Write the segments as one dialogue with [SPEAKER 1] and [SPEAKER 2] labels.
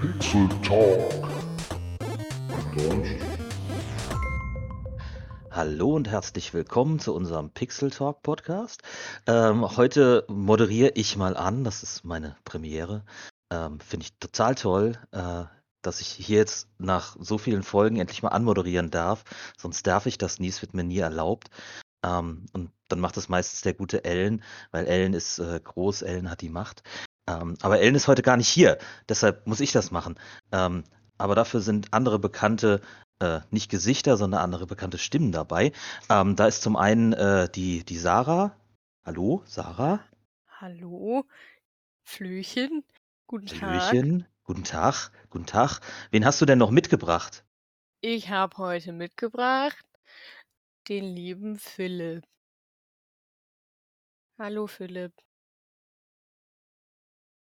[SPEAKER 1] Pixel Talk.
[SPEAKER 2] Hallo und herzlich willkommen zu unserem Pixel Talk Podcast. Ähm, heute moderiere ich mal an, das ist meine Premiere. Ähm, Finde ich total toll, äh, dass ich hier jetzt nach so vielen Folgen endlich mal anmoderieren darf. Sonst darf ich das nie, es wird mir nie erlaubt. Ähm, und dann macht es meistens der gute Ellen, weil Ellen ist äh, groß, Ellen hat die Macht. Ähm, aber Ellen ist heute gar nicht hier, deshalb muss ich das machen. Ähm, aber dafür sind andere bekannte, äh, nicht Gesichter, sondern andere bekannte Stimmen dabei. Ähm, da ist zum einen äh, die, die Sarah. Hallo, Sarah.
[SPEAKER 3] Hallo, Flöchen, guten Tag.
[SPEAKER 2] Hallöchen. Guten Tag. Guten Tag. Wen hast du denn noch mitgebracht?
[SPEAKER 3] Ich habe heute mitgebracht den lieben Philipp. Hallo Philipp.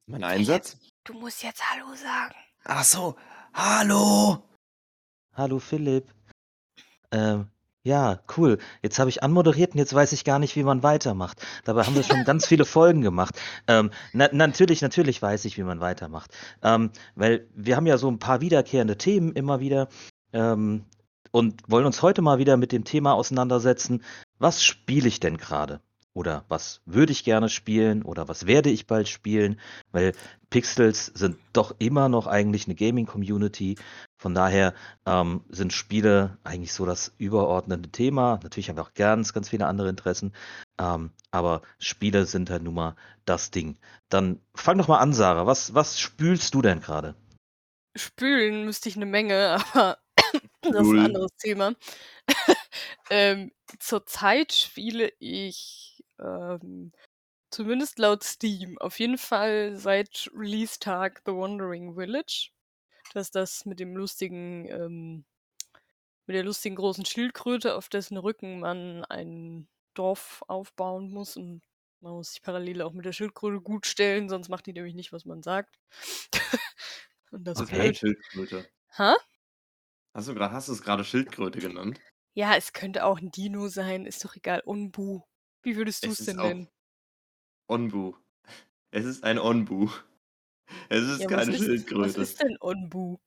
[SPEAKER 4] Mein Einsatz?
[SPEAKER 3] Du musst jetzt Hallo sagen.
[SPEAKER 4] Ach so, hallo!
[SPEAKER 2] Hallo Philipp. Ähm, ja, cool. Jetzt habe ich anmoderiert und jetzt weiß ich gar nicht, wie man weitermacht. Dabei haben wir schon ganz viele Folgen gemacht. Ähm, na, natürlich, natürlich weiß ich, wie man weitermacht. Ähm, weil wir haben ja so ein paar wiederkehrende Themen immer wieder ähm, und wollen uns heute mal wieder mit dem Thema auseinandersetzen, was spiele ich denn gerade? Oder was würde ich gerne spielen? Oder was werde ich bald spielen? Weil Pixels sind doch immer noch eigentlich eine Gaming-Community. Von daher ähm, sind Spiele eigentlich so das überordnete Thema. Natürlich haben wir auch ganz, ganz viele andere Interessen. Ähm, aber Spiele sind halt nun mal das Ding. Dann fang doch mal an, Sarah. Was, was spülst du denn gerade?
[SPEAKER 3] Spülen müsste ich eine Menge, aber das ist ein anderes Thema. ähm, zurzeit spiele ich ähm, zumindest laut Steam auf jeden Fall seit Release-Tag The Wandering Village. Das ist das mit dem lustigen, ähm, mit der lustigen großen Schildkröte, auf dessen Rücken man ein Dorf aufbauen muss und man muss sich parallel auch mit der Schildkröte gut stellen, sonst macht die nämlich nicht, was man sagt. und das
[SPEAKER 4] Was
[SPEAKER 3] ist.
[SPEAKER 4] Schildkröte?
[SPEAKER 3] Hä?
[SPEAKER 4] Hast du hast du es gerade Schildkröte genannt?
[SPEAKER 3] Ja, es könnte auch ein Dino sein, ist doch egal. Unbu. Wie würdest du es denn nennen?
[SPEAKER 4] Onbu. Es ist ein Onbu. Es ist
[SPEAKER 3] Ja, was
[SPEAKER 4] keine
[SPEAKER 3] ist, was
[SPEAKER 4] Schildkröte.
[SPEAKER 3] ist denn Onbu?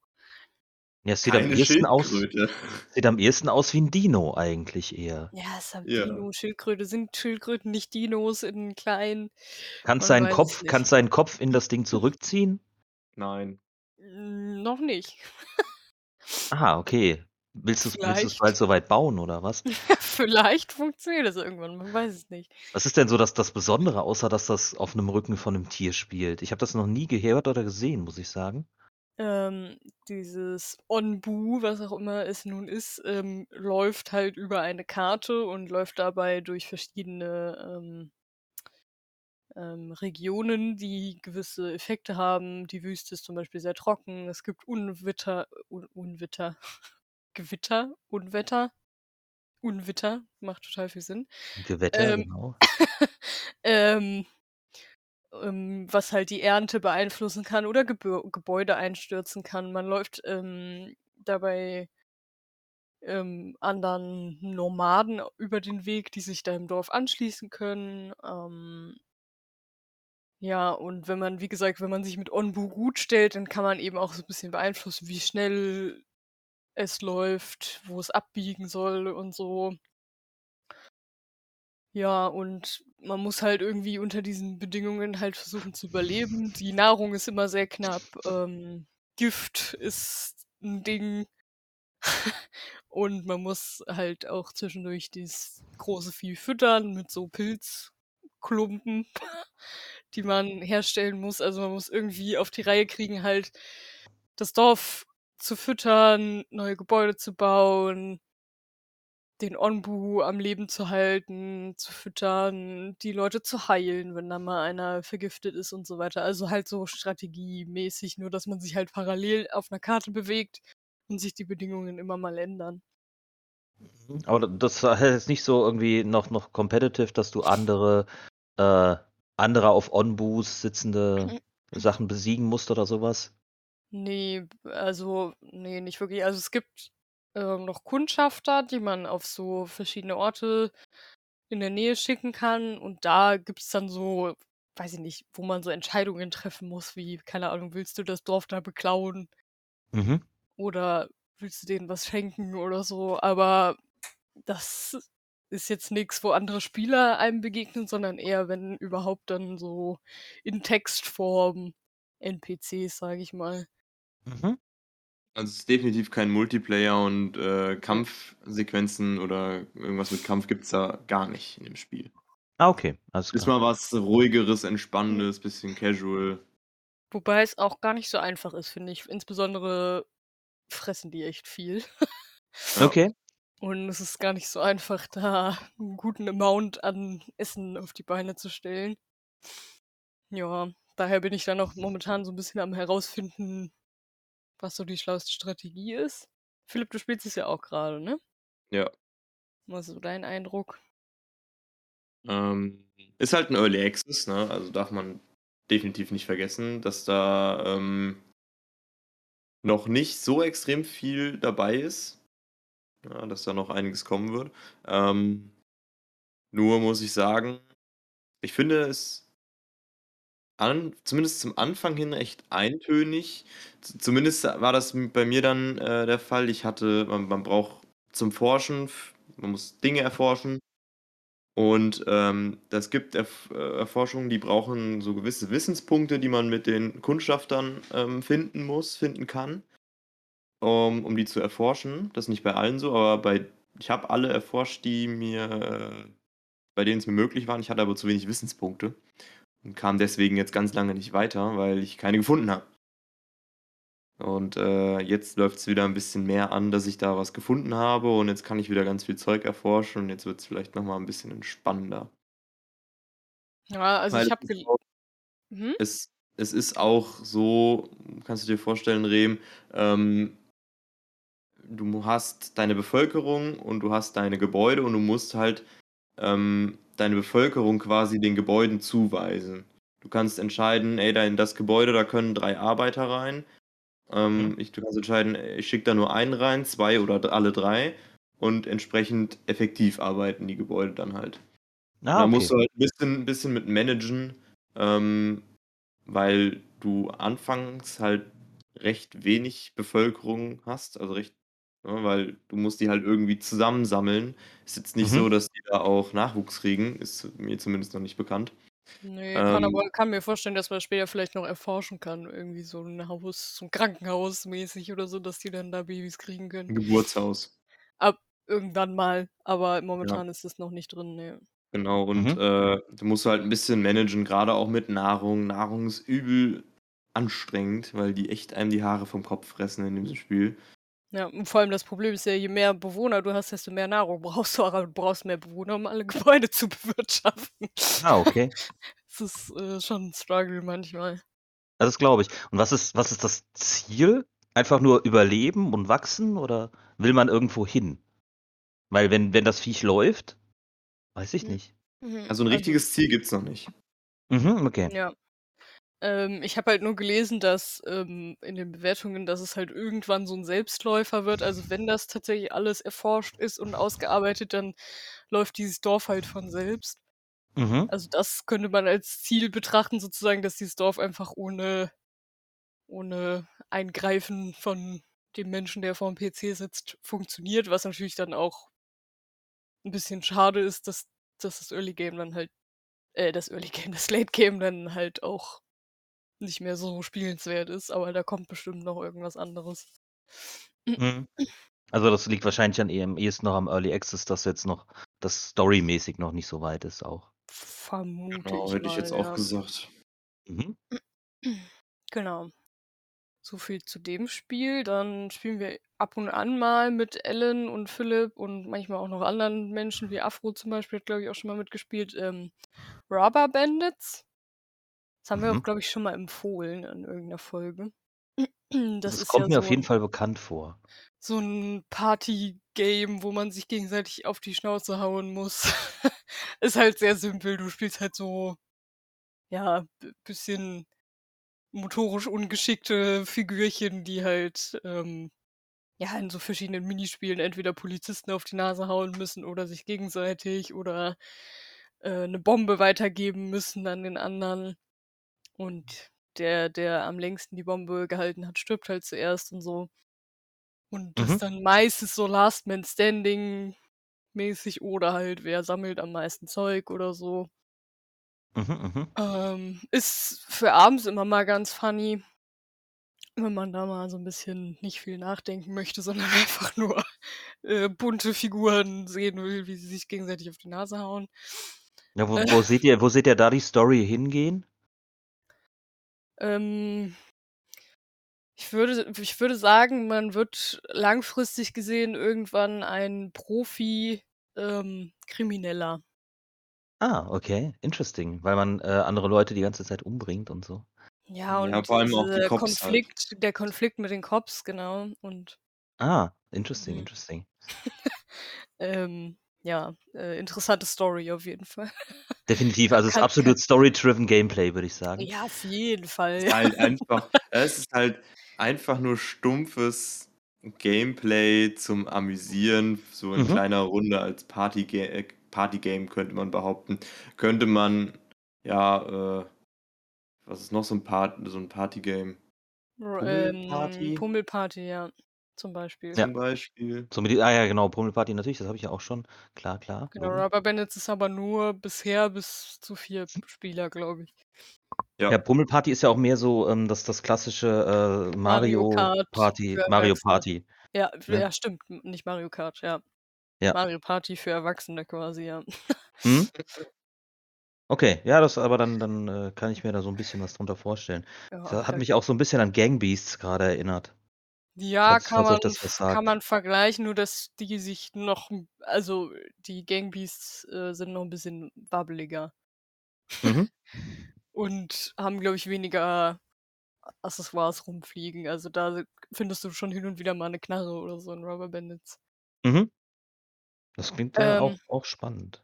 [SPEAKER 2] Ja, es sieht am
[SPEAKER 4] Keine
[SPEAKER 2] ehesten aus,
[SPEAKER 4] Schildkröte.
[SPEAKER 2] sieht am ehesten aus wie ein Dino eigentlich eher.
[SPEAKER 3] Ja, es ist ein
[SPEAKER 4] Ja.
[SPEAKER 3] Dino. Schildkröte sind Schildkröten nicht Dinos in klein.
[SPEAKER 2] Kannst seinen Kopf, kannst seinen Kopf in das Ding zurückziehen?
[SPEAKER 4] Nein.
[SPEAKER 3] Mm, Noch nicht.
[SPEAKER 2] Aha, okay. Willst du es willst du's
[SPEAKER 3] Vielleicht.
[SPEAKER 2] bald soweit bauen oder was?
[SPEAKER 3] Vielleicht funktioniert das irgendwann, man weiß es nicht.
[SPEAKER 2] Was ist denn so das, das Besondere, außer dass das auf einem Rücken von einem Tier spielt? Ich habe das noch nie gehört oder gesehen, muss ich sagen.
[SPEAKER 3] Ähm, dieses Onbu, was auch immer es nun ist, ähm, läuft halt über eine Karte und läuft dabei durch verschiedene ähm, ähm, Regionen, die gewisse Effekte haben. Die Wüste ist zum Beispiel sehr trocken. Es gibt Unwetter, Un Unwetter, Gewitter, Unwetter, Unwetter, macht total viel Sinn.
[SPEAKER 2] Gewetter,
[SPEAKER 3] Ähm,
[SPEAKER 2] genau.
[SPEAKER 3] ähm, ähm, was halt die Ernte beeinflussen kann oder Gebö Gebäude einstürzen kann. Man läuft ähm, dabei ähm, anderen Nomaden über den Weg, die sich da im Dorf anschließen können. Ähm, ja, und wenn man, wie gesagt, wenn man sich mit Onbu gut stellt, dann kann man eben auch so ein bisschen beeinflussen, wie schnell es läuft, wo es abbiegen soll und so. Ja, und man muss halt irgendwie unter diesen Bedingungen halt versuchen zu überleben. Die Nahrung ist immer sehr knapp. Ähm, Gift ist ein Ding. Und man muss halt auch zwischendurch dieses große Vieh füttern mit so Pilzklumpen, die man herstellen muss. Also man muss irgendwie auf die Reihe kriegen, halt das Dorf zu füttern, neue Gebäude zu bauen, den Onbu am Leben zu halten, zu füttern, die Leute zu heilen, wenn da mal einer vergiftet ist und so weiter. Also halt so strategiemäßig, nur dass man sich halt parallel auf einer Karte bewegt und sich die Bedingungen immer mal ändern.
[SPEAKER 2] Aber das heißt jetzt nicht so irgendwie noch, noch competitive, dass du andere, äh, andere auf On-Boost sitzende Sachen besiegen musst oder sowas?
[SPEAKER 3] Nee, also, nee, nicht wirklich. Also es gibt ähm, noch Kundschafter, die man auf so verschiedene Orte in der Nähe schicken kann. Und da gibt's dann so weiß ich nicht, wo man so Entscheidungen treffen muss, wie, keine Ahnung, willst du das Dorf da beklauen
[SPEAKER 2] Mhm.
[SPEAKER 3] oder willst du denen was schenken oder so, aber das ist jetzt nichts, wo andere Spieler einem begegnen, sondern eher, wenn überhaupt dann so in Textform NPCs, sage ich mal.
[SPEAKER 2] Mhm.
[SPEAKER 4] Also es ist definitiv kein Multiplayer und äh, Kampfsequenzen oder irgendwas mit Kampf gibt es da gar nicht in dem Spiel.
[SPEAKER 2] Ah, okay, alles
[SPEAKER 4] Ist
[SPEAKER 2] klar.
[SPEAKER 4] mal was ruhigeres, entspannendes, bisschen casual.
[SPEAKER 3] Wobei es auch gar nicht so einfach ist, finde ich. Insbesondere fressen die echt viel.
[SPEAKER 4] Ja.
[SPEAKER 2] Okay.
[SPEAKER 3] Und es ist gar nicht so einfach, da einen guten Amount an Essen auf die Beine zu stellen. Ja, daher bin ich dann auch momentan so ein bisschen am herausfinden, was so die schlauste Strategie ist. Philipp, du spielst es ja auch gerade, ne?
[SPEAKER 4] Ja.
[SPEAKER 3] Was ist so dein Eindruck?
[SPEAKER 4] Ähm, ist halt ein Early Access, ne? Also darf man definitiv nicht vergessen, dass da ähm, noch nicht so extrem viel dabei ist. Ja, dass da noch einiges kommen wird. Ähm, nur muss ich sagen, ich finde es an, zumindest zum Anfang hin echt eintönig. Zumindest war das bei mir dann äh, der Fall. Ich hatte, man, man braucht zum Forschen, man muss Dinge erforschen. Und ähm, das gibt Erf äh, Erforschungen, die brauchen so gewisse Wissenspunkte, die man mit den Kundschaftern ähm, finden muss, finden kann, um, um die zu erforschen. Das ist nicht bei allen so, aber bei, ich habe alle erforscht, die mir, äh, bei denen es mir möglich war. Ich hatte aber zu wenig Wissenspunkte und kam deswegen jetzt ganz lange nicht weiter, weil ich keine gefunden habe. Und äh, jetzt läuft es wieder ein bisschen mehr an, dass ich da was gefunden habe und jetzt kann ich wieder ganz viel Zeug erforschen und jetzt wird es vielleicht nochmal ein bisschen entspannender.
[SPEAKER 3] Ja, also
[SPEAKER 4] Weil
[SPEAKER 3] ich habe
[SPEAKER 4] ist
[SPEAKER 3] gel
[SPEAKER 4] auch,
[SPEAKER 3] mhm.
[SPEAKER 4] es, es ist auch so, kannst du dir vorstellen, Rehm, ähm, du hast deine Bevölkerung und du hast deine Gebäude und du musst halt ähm, deine Bevölkerung quasi den Gebäuden zuweisen. Du kannst entscheiden, ey, da in das Gebäude, da können drei Arbeiter rein. Ähm,
[SPEAKER 2] Mhm.
[SPEAKER 4] ich, du kannst entscheiden, ich schicke da nur einen rein, zwei oder alle drei. Und entsprechend effektiv arbeiten die Gebäude dann halt.
[SPEAKER 2] Ah,
[SPEAKER 4] da
[SPEAKER 2] okay.
[SPEAKER 4] musst du halt ein bisschen, bisschen mit managen, ähm, weil du anfangs halt recht wenig Bevölkerung hast, also recht, ne, weil du musst die halt irgendwie zusammensammeln. Ist jetzt nicht
[SPEAKER 2] Mhm.
[SPEAKER 4] so, dass die da auch Nachwuchs kriegen, ist mir zumindest noch nicht bekannt.
[SPEAKER 3] Nee, kann
[SPEAKER 4] Ähm,
[SPEAKER 3] aber kann mir vorstellen, dass man später vielleicht noch erforschen kann, irgendwie so ein Haus, so ein Krankenhaus mäßig oder so, dass die dann da Babys kriegen
[SPEAKER 4] ein
[SPEAKER 3] können.
[SPEAKER 4] Geburtshaus.
[SPEAKER 3] Ab irgendwann mal, aber
[SPEAKER 4] Ja.
[SPEAKER 3] momentan ist das noch nicht drin, ne.
[SPEAKER 4] Genau, und
[SPEAKER 2] Mhm.
[SPEAKER 4] äh, du musst halt ein bisschen managen, gerade auch mit Nahrung. Nahrung ist übel anstrengend, weil die echt einem die Haare vom Kopf fressen in diesem Spiel.
[SPEAKER 3] Ja, und vor allem das Problem ist ja, je mehr Bewohner du hast, desto mehr Nahrung brauchst du, aber du brauchst mehr Bewohner, um alle Gebäude zu bewirtschaften.
[SPEAKER 2] Ah, okay.
[SPEAKER 3] Es ist äh, schon ein Struggle manchmal.
[SPEAKER 2] Das glaube ich. Und was ist, was ist das Ziel? Einfach nur überleben und wachsen oder will man irgendwo hin? Weil wenn, wenn das Viech läuft, weiß ich
[SPEAKER 3] Mhm.
[SPEAKER 2] nicht.
[SPEAKER 3] Mhm.
[SPEAKER 4] Also ein
[SPEAKER 3] Also,
[SPEAKER 4] richtiges Ziel gibt's noch nicht.
[SPEAKER 2] Mhm, okay.
[SPEAKER 3] ja. Ähm, ich habe halt nur gelesen, dass ähm, in den Bewertungen, dass es halt irgendwann so ein Selbstläufer wird. Also wenn das tatsächlich alles erforscht ist und ausgearbeitet, dann läuft dieses Dorf halt von selbst.
[SPEAKER 2] Mhm.
[SPEAKER 3] Also das könnte man als Ziel betrachten, sozusagen, dass dieses Dorf einfach ohne, ohne Eingreifen von dem Menschen, der vor dem PC sitzt, funktioniert, was natürlich dann auch ein bisschen schade ist, dass, dass das Early Game dann halt, äh, das Early Game, das Late Game dann halt auch nicht mehr so spielenswert ist, aber da kommt bestimmt noch irgendwas anderes.
[SPEAKER 2] Mhm. Also das liegt wahrscheinlich an am ehesten noch am Early Access, dass jetzt noch das storymäßig noch nicht so weit ist auch.
[SPEAKER 3] Vermute
[SPEAKER 4] Genau, hätte ich jetzt auch gesagt.
[SPEAKER 2] Mhm.
[SPEAKER 3] Genau. So viel zu dem Spiel. Dann spielen wir ab und an mal mit Ellen und Philipp und manchmal auch noch anderen Menschen, wie Afro zum Beispiel, hat glaube ich auch schon mal mitgespielt. Ähm, Rubber Bandits. Das haben wir auch,
[SPEAKER 2] Mhm.
[SPEAKER 3] glaube ich, schon mal empfohlen in irgendeiner Folge. Das
[SPEAKER 2] Das
[SPEAKER 3] ist
[SPEAKER 2] kommt
[SPEAKER 3] ja
[SPEAKER 2] mir
[SPEAKER 3] so
[SPEAKER 2] auf jeden Fall bekannt vor.
[SPEAKER 3] so ein Party-Game, wo man sich gegenseitig auf die Schnauze hauen muss. ist halt sehr simpel. Du spielst halt so, ja, bisschen motorisch ungeschickte Figürchen, die halt ähm, ja in so verschiedenen Minispielen entweder Polizisten auf die Nase hauen müssen oder sich gegenseitig oder äh, 'ne Bombe weitergeben müssen an den anderen. Und der, der am längsten die Bombe gehalten hat, stirbt halt zuerst und so. Und das
[SPEAKER 2] Mhm.
[SPEAKER 3] ist dann meistens so Last Man Standing mäßig oder halt wer sammelt am meisten Zeug oder so.
[SPEAKER 2] Mhm, mhm.
[SPEAKER 3] Ähm, ist für abends immer mal ganz funny. Wenn man da mal so 'n bisschen nicht viel nachdenken möchte, sondern einfach nur, äh, bunte Figuren sehen will, wie sie sich gegenseitig auf die Nase hauen.
[SPEAKER 2] Ja, wo
[SPEAKER 3] Äh.
[SPEAKER 2] wo seht ihr wo seht ihr da die Story hingehen?
[SPEAKER 3] Ähm ich würde ich würde sagen, man wird langfristig gesehen irgendwann ein Profi, ähm.
[SPEAKER 2] Ah, okay, interesting, weil man, äh, andere Leute die ganze Zeit umbringt und so.
[SPEAKER 3] Ja,
[SPEAKER 4] Ja,
[SPEAKER 3] und
[SPEAKER 4] vor allem auch die halt.
[SPEAKER 3] Konflikt der Konflikt mit den Cops, genau, und
[SPEAKER 2] Ah, interesting,
[SPEAKER 3] Mhm.
[SPEAKER 2] interesting.
[SPEAKER 3] Ähm, ja, äh, interessante Story auf jeden Fall.
[SPEAKER 2] Definitiv, also es ist absolut story-driven Gameplay, würde ich sagen.
[SPEAKER 3] Ja, auf jeden Fall.
[SPEAKER 4] Es ist halt einfach es ist halt einfach nur stumpfes Gameplay zum Amüsieren, so in
[SPEAKER 2] Mhm.
[SPEAKER 4] kleiner Runde als äh, Partygame könnte man behaupten. Könnte man, ja, äh was ist noch so 'n Part so Partygame?
[SPEAKER 3] R ähm,
[SPEAKER 4] Pummelparty?
[SPEAKER 3] Pummelparty, ja, zum Beispiel.
[SPEAKER 2] Ja.
[SPEAKER 4] Zum Beispiel.
[SPEAKER 2] So mit ah ja, genau, Pummelparty natürlich, das habe ich ja auch schon. Klar, klar,
[SPEAKER 3] Genau,
[SPEAKER 2] Logo.
[SPEAKER 3] Rubber Bandits ist aber nur bisher bis zu 4 Spieler, glaube ich.
[SPEAKER 2] Ja,
[SPEAKER 4] Ja.
[SPEAKER 2] Pummelparty ist ja auch mehr so, ähm, das das klassische, äh,
[SPEAKER 3] Mario
[SPEAKER 2] Mario
[SPEAKER 3] Kart
[SPEAKER 2] Party Mario. Party,
[SPEAKER 3] Ja,
[SPEAKER 2] ne?
[SPEAKER 3] ja, stimmt, nicht Mario Kart, ja.
[SPEAKER 2] Ja.
[SPEAKER 3] Mario Party für Erwachsene quasi, ja.
[SPEAKER 2] Mhm. Okay, ja, das aber dann dann, äh, kann ich mir da so 'n bisschen was drunter vorstellen.
[SPEAKER 3] Ja,
[SPEAKER 2] Das hat
[SPEAKER 3] ja.
[SPEAKER 2] mich auch so 'n bisschen an Gang Beasts grade erinnert.
[SPEAKER 3] Ja, kann man kann man vergleichen, nur dass die sich noch 'n also, die Gang Beasts, äh, sind noch 'n bisschen wabbeliger.
[SPEAKER 2] Mhm.
[SPEAKER 3] Und haben, glaube ich, weniger Accessoires rumfliegen. Also, da findest du schon hin und wieder mal 'ne Knarre oder so in Rubber Bandits.
[SPEAKER 2] Mhm. Das klingt ja auch
[SPEAKER 3] Ähm
[SPEAKER 2] auch spannend.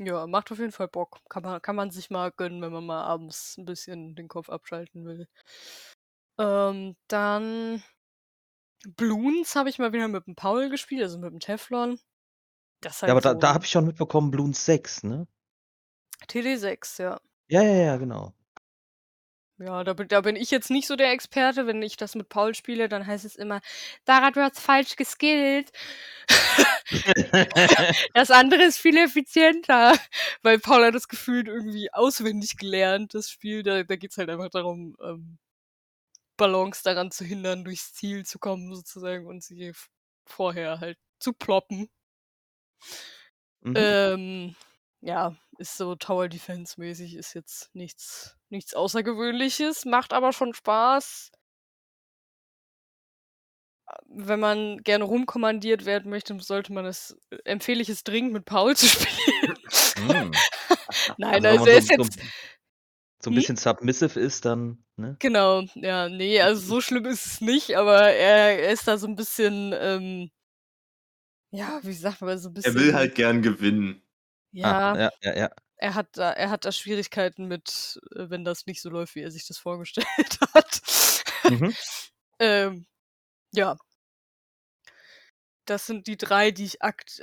[SPEAKER 3] Ja, macht auf jeden Fall Bock. Kann man kann man sich mal gönnen, wenn man mal abends 'n bisschen den Kopf abschalten will. Ähm, dann Bloons habe ich mal wieder mit dem Paul gespielt, also mit dem Teflon. Das ist
[SPEAKER 2] Ja, aber
[SPEAKER 3] halt
[SPEAKER 2] da
[SPEAKER 3] so
[SPEAKER 2] da
[SPEAKER 3] 'n
[SPEAKER 2] habe ich schon mitbekommen, Bloons 6, ne?
[SPEAKER 3] TD6, ja.
[SPEAKER 2] Ja, ja, ja, genau.
[SPEAKER 3] Ja, da bin da bin ich jetzt nicht so der Experte. Wenn ich das mit Paul spiele, dann heißt es immer: „Dara, du hast falsch geskillt.“ Das andere ist viel effizienter, weil Paul hat das gefühlt irgendwie auswendig gelernt, das Spiel. Da da geht's halt einfach darum, ähm, Ballons daran zu hindern, durchs Ziel zu kommen sozusagen und sie vorher halt zu ploppen.
[SPEAKER 2] Mhm.
[SPEAKER 3] Ähm, ja, ist so Tower Defense mäßig, ist jetzt nichts nichts Außergewöhnliches, macht aber schon Spaß. Wenn man gerne rumkommandiert werden möchte, sollte man es äh, empfehle ich es dringend mit Paul zu spielen.
[SPEAKER 2] Hm.
[SPEAKER 3] Nein,
[SPEAKER 2] Also,
[SPEAKER 3] also er ist jetzt
[SPEAKER 2] so 'n
[SPEAKER 3] Hm?
[SPEAKER 2] bisschen submissive ist, dann, ne?
[SPEAKER 3] Genau, ja, ne, also so schlimm ist es nicht, aber er er ist da so 'n bisschen, ähm ja, wie sagt man, so 'n
[SPEAKER 4] Er will
[SPEAKER 3] bisschen
[SPEAKER 4] halt gern gewinnen.
[SPEAKER 2] Ah,
[SPEAKER 3] ja,
[SPEAKER 2] ja, ja, ja.
[SPEAKER 3] er hat da er hat da Schwierigkeiten mit, äh, wenn das nicht so läuft, wie er sich das vorgestellt hat.
[SPEAKER 2] Mhm.
[SPEAKER 3] Ähm, ja. Das sind die 3, die ich akt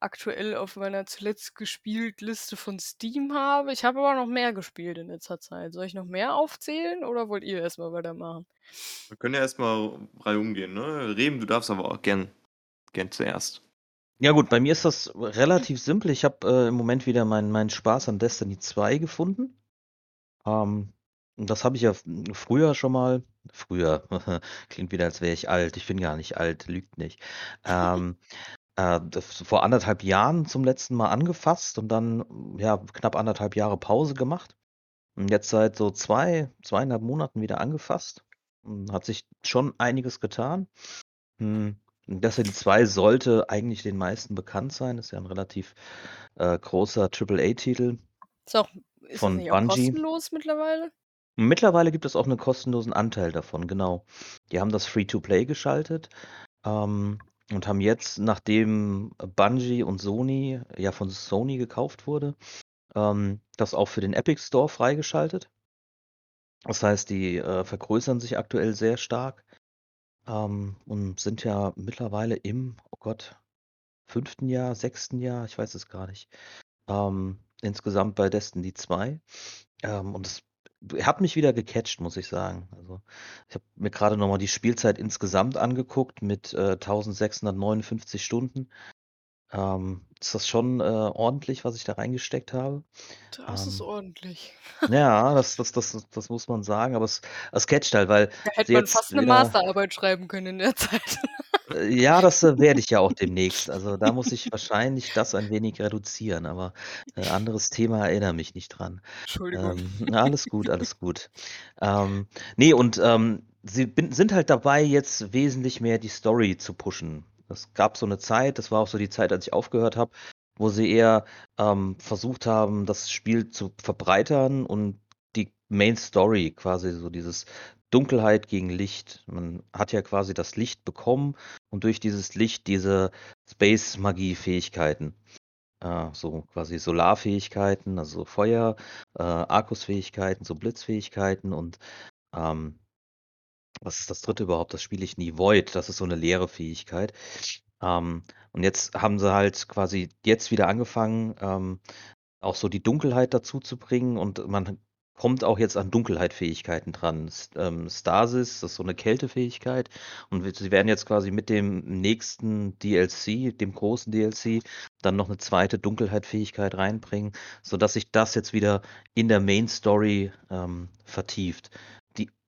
[SPEAKER 3] aktuell auf meiner zuletzt gespielt Liste von Steam habe. Ich habe aber noch mehr gespielt in letzter Zeit. Soll ich noch mehr aufzählen oder wollt ihr erst mal weitermachen?
[SPEAKER 4] Wir können ja erst mal reihum gehen, ne? Reben, du darfst aber auch gern gern zuerst.
[SPEAKER 2] Ja gut, bei mir ist das relativ simpel. Ich habe, äh, im Moment wieder meinen meinen Spaß an Destiny 2 gefunden. Ähm, und das habe ich ja früher schon mal früher, klingt wieder, als wäre ich alt. Ich bin gar nicht alt, lügt nicht. Ähm, äh, vor 1 1/2 Jahren zum letzten Mal angefasst und dann, ja, knapp 1 1/2 Jahre Pause gemacht. Und jetzt seit so 2, 2 1/2 Monaten wieder angefasst. Hm, hat sich schon einiges getan. Hm, Destiny 2 sollte eigentlich den meisten bekannt sein. Ist ja 'n relativ, äh, großer Triple-A-Titel
[SPEAKER 3] Ist auch ist das
[SPEAKER 2] von
[SPEAKER 3] nicht auch
[SPEAKER 2] Bungie.
[SPEAKER 3] kostenlos mittlerweile?
[SPEAKER 2] Mittlerweile gibt es auch 'ne kostenlosen Anteil davon, genau. Die haben das Free-to-Play geschaltet, ähm, und haben jetzt, nachdem Bungie und Sony ja von Sony gekauft wurde, ähm, das auch für den Epic Store freigeschaltet. Das heißt, die, äh, vergrößern sich aktuell sehr stark, ähm, und sind ja mittlerweile im, oh Gott, 5. Jahr, 6. Jahr, ich weiß es gar nicht. Ähm, insgesamt bei Destiny 2. Ähm, und es hat mich wieder gecatcht, muss ich sagen. Also, ich habe mir gerade noch mal die Spielzeit insgesamt angeguckt mit, äh, 1659 Stunden. Ähm, ist das schon, äh, ordentlich, was ich da reingesteckt habe.
[SPEAKER 3] Das ist
[SPEAKER 2] Ähm,
[SPEAKER 3] ordentlich.
[SPEAKER 2] ja, das das das das muss man sagen, aber es es catcht halt, weil
[SPEAKER 3] Da hätte
[SPEAKER 2] sie
[SPEAKER 3] man
[SPEAKER 2] jetzt
[SPEAKER 3] fast 'ne
[SPEAKER 2] wieder
[SPEAKER 3] Masterarbeit schreiben können in der Zeit.
[SPEAKER 2] Äh, ja, das, äh, werde ich ja auch demnächst. Also, da muss ich wahrscheinlich das ein wenig reduzieren, aber, äh, anderes Thema, erinnere mich nicht dran.
[SPEAKER 3] Entschuldigung.
[SPEAKER 2] Ähm, alles gut, alles gut. Ähm, ne, und, ähm, sie bin sind halt dabei, jetzt wesentlich mehr die Story zu pushen. Es gab so 'ne Zeit, das war auch so die Zeit, als ich aufgehört habe, wo sie eher, ähm, versucht haben, das Spiel zu verbreitern und die Main Story quasi so dieses Dunkelheit gegen Licht. Man hat ja quasi das Licht bekommen und durch dieses Licht diese Space-Magie-Fähigkeiten. Äh, so quasi Solarfähigkeiten, also Feuer, äh, Arkusfähigkeiten, so Blitzfähigkeiten und, ähm was ist das 3. überhaupt? Das spiele ich nie. Void, das ist so 'ne leere Fähigkeit. Ähm, und jetzt haben sie halt quasi jetzt wieder angefangen, ähm, auch so die Dunkelheit dazuzubringen und man kommt auch jetzt an Dunkelheit-Fähigkeiten dran. S ähm, Stasis, das ist so 'ne Kältefähigkeit und sie werden jetzt quasi mit dem nächsten DLC, dem großen DLC, dann noch 'ne 2. Dunkelheit-Fähigkeit reinbringen, sodass sich das jetzt wieder in der Main Story, ähm, vertieft,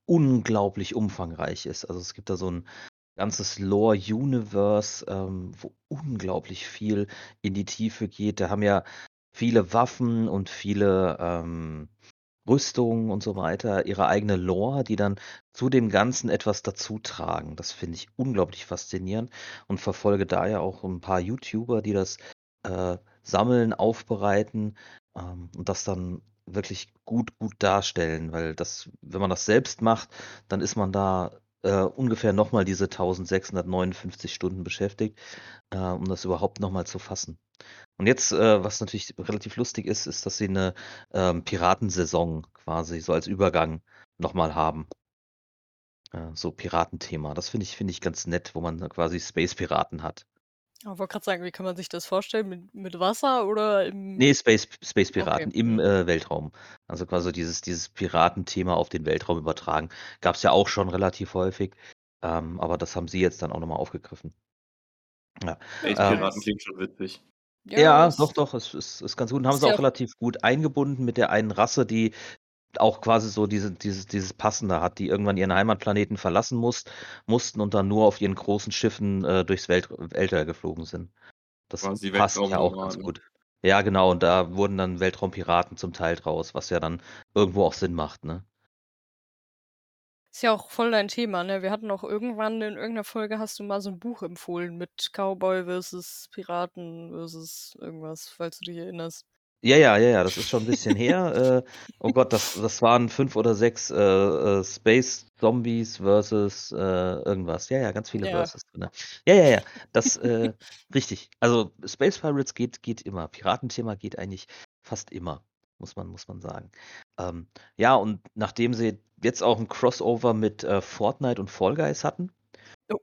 [SPEAKER 2] unglaublich umfangreich ist. Also, es gibt da so 'n ganzes Lore-Universe, ähm, wo unglaublich viel in die Tiefe geht. Da haben ja viele Waffen und viele, ähm, Rüstungen und so weiter ihre eigene Lore, die dann zu dem Ganzen etwas dazutragen. Das finde ich unglaublich faszinierend und verfolge da ja auch 'n paar YouTuber, die das, äh, sammeln, aufbereiten, ähm, und das dann wirklich gut gut darstellen, weil das wenn man das selbst macht, dann ist man da, äh, ungefähr noch mal diese 1659 Stunden beschäftigt, äh, um das überhaupt noch mal zu fassen. Und jetzt, äh, was natürlich relativ lustig ist, ist, dass sie 'ne, ähm, Piratensaison quasi so als Übergang noch mal haben. Äh, so Piratenthema. Das finde ich finde ich ganz nett, wo man quasi Space-Piraten hat.
[SPEAKER 3] Ah, wollte grad sagen, wie kann man sich das vorstellen? Mit mit Wasser oder im
[SPEAKER 2] Ne, Space
[SPEAKER 3] Okay,
[SPEAKER 2] Space-Piraten im,
[SPEAKER 3] mhm.
[SPEAKER 2] äh, Weltraum. Also, quasi dieses dieses Piratenthema auf den Weltraum übertragen. Gab's ja auch schon relativ häufig, ähm, aber das haben sie jetzt dann auch noch mal aufgegriffen. Ja,
[SPEAKER 4] Space
[SPEAKER 2] ähm
[SPEAKER 4] Piraten
[SPEAKER 3] nice.
[SPEAKER 4] klingt schon witzig.
[SPEAKER 3] Ja,
[SPEAKER 2] Ja, doch,
[SPEAKER 3] ist
[SPEAKER 2] doch, es ist ist ganz gut und haben sie auch relativ gut eingebunden mit der einen Rasse, die auch quasi so diese dieses dieses Passende hat, die irgendwann ihren Heimatplaneten verlassen muss mussten und dann nur auf ihren großen Schiffen, äh, durchs Welt Weltall geflogen sind. Das
[SPEAKER 4] Quasi
[SPEAKER 2] passt ja auch ganz gut. Ja, genau, und da wurden dann Weltraumpiraten zum Teil draus, was ja dann irgendwo auch Sinn macht, ne?
[SPEAKER 3] Ist ja auch voll dein Thema, ne? Wir hatten auch irgendwann in irgend 'ner Folge hast du mal so 'n Buch empfohlen mit Cowboy versus Piraten versus irgendwas, falls du dich erinnerst.
[SPEAKER 2] Ja, ja, ja, ja, das ist schon 'n bisschen her. Äh, oh Gott, das das waren 5 oder 6, äh, äh, Space-Zombies versus, äh, irgendwas. Ja, ja, ganz viele
[SPEAKER 3] Ja.
[SPEAKER 2] Versus drinne. Ja, ja, ja, das, äh richtig. Also, Space Pirates geht geht immer. Piratenthema geht eigentlich fast immer, muss man muss man sagen. Ähm, ja, und nachdem sie jetzt auch 'n Crossover mit, äh, Fortnite und Fall Guys hatten,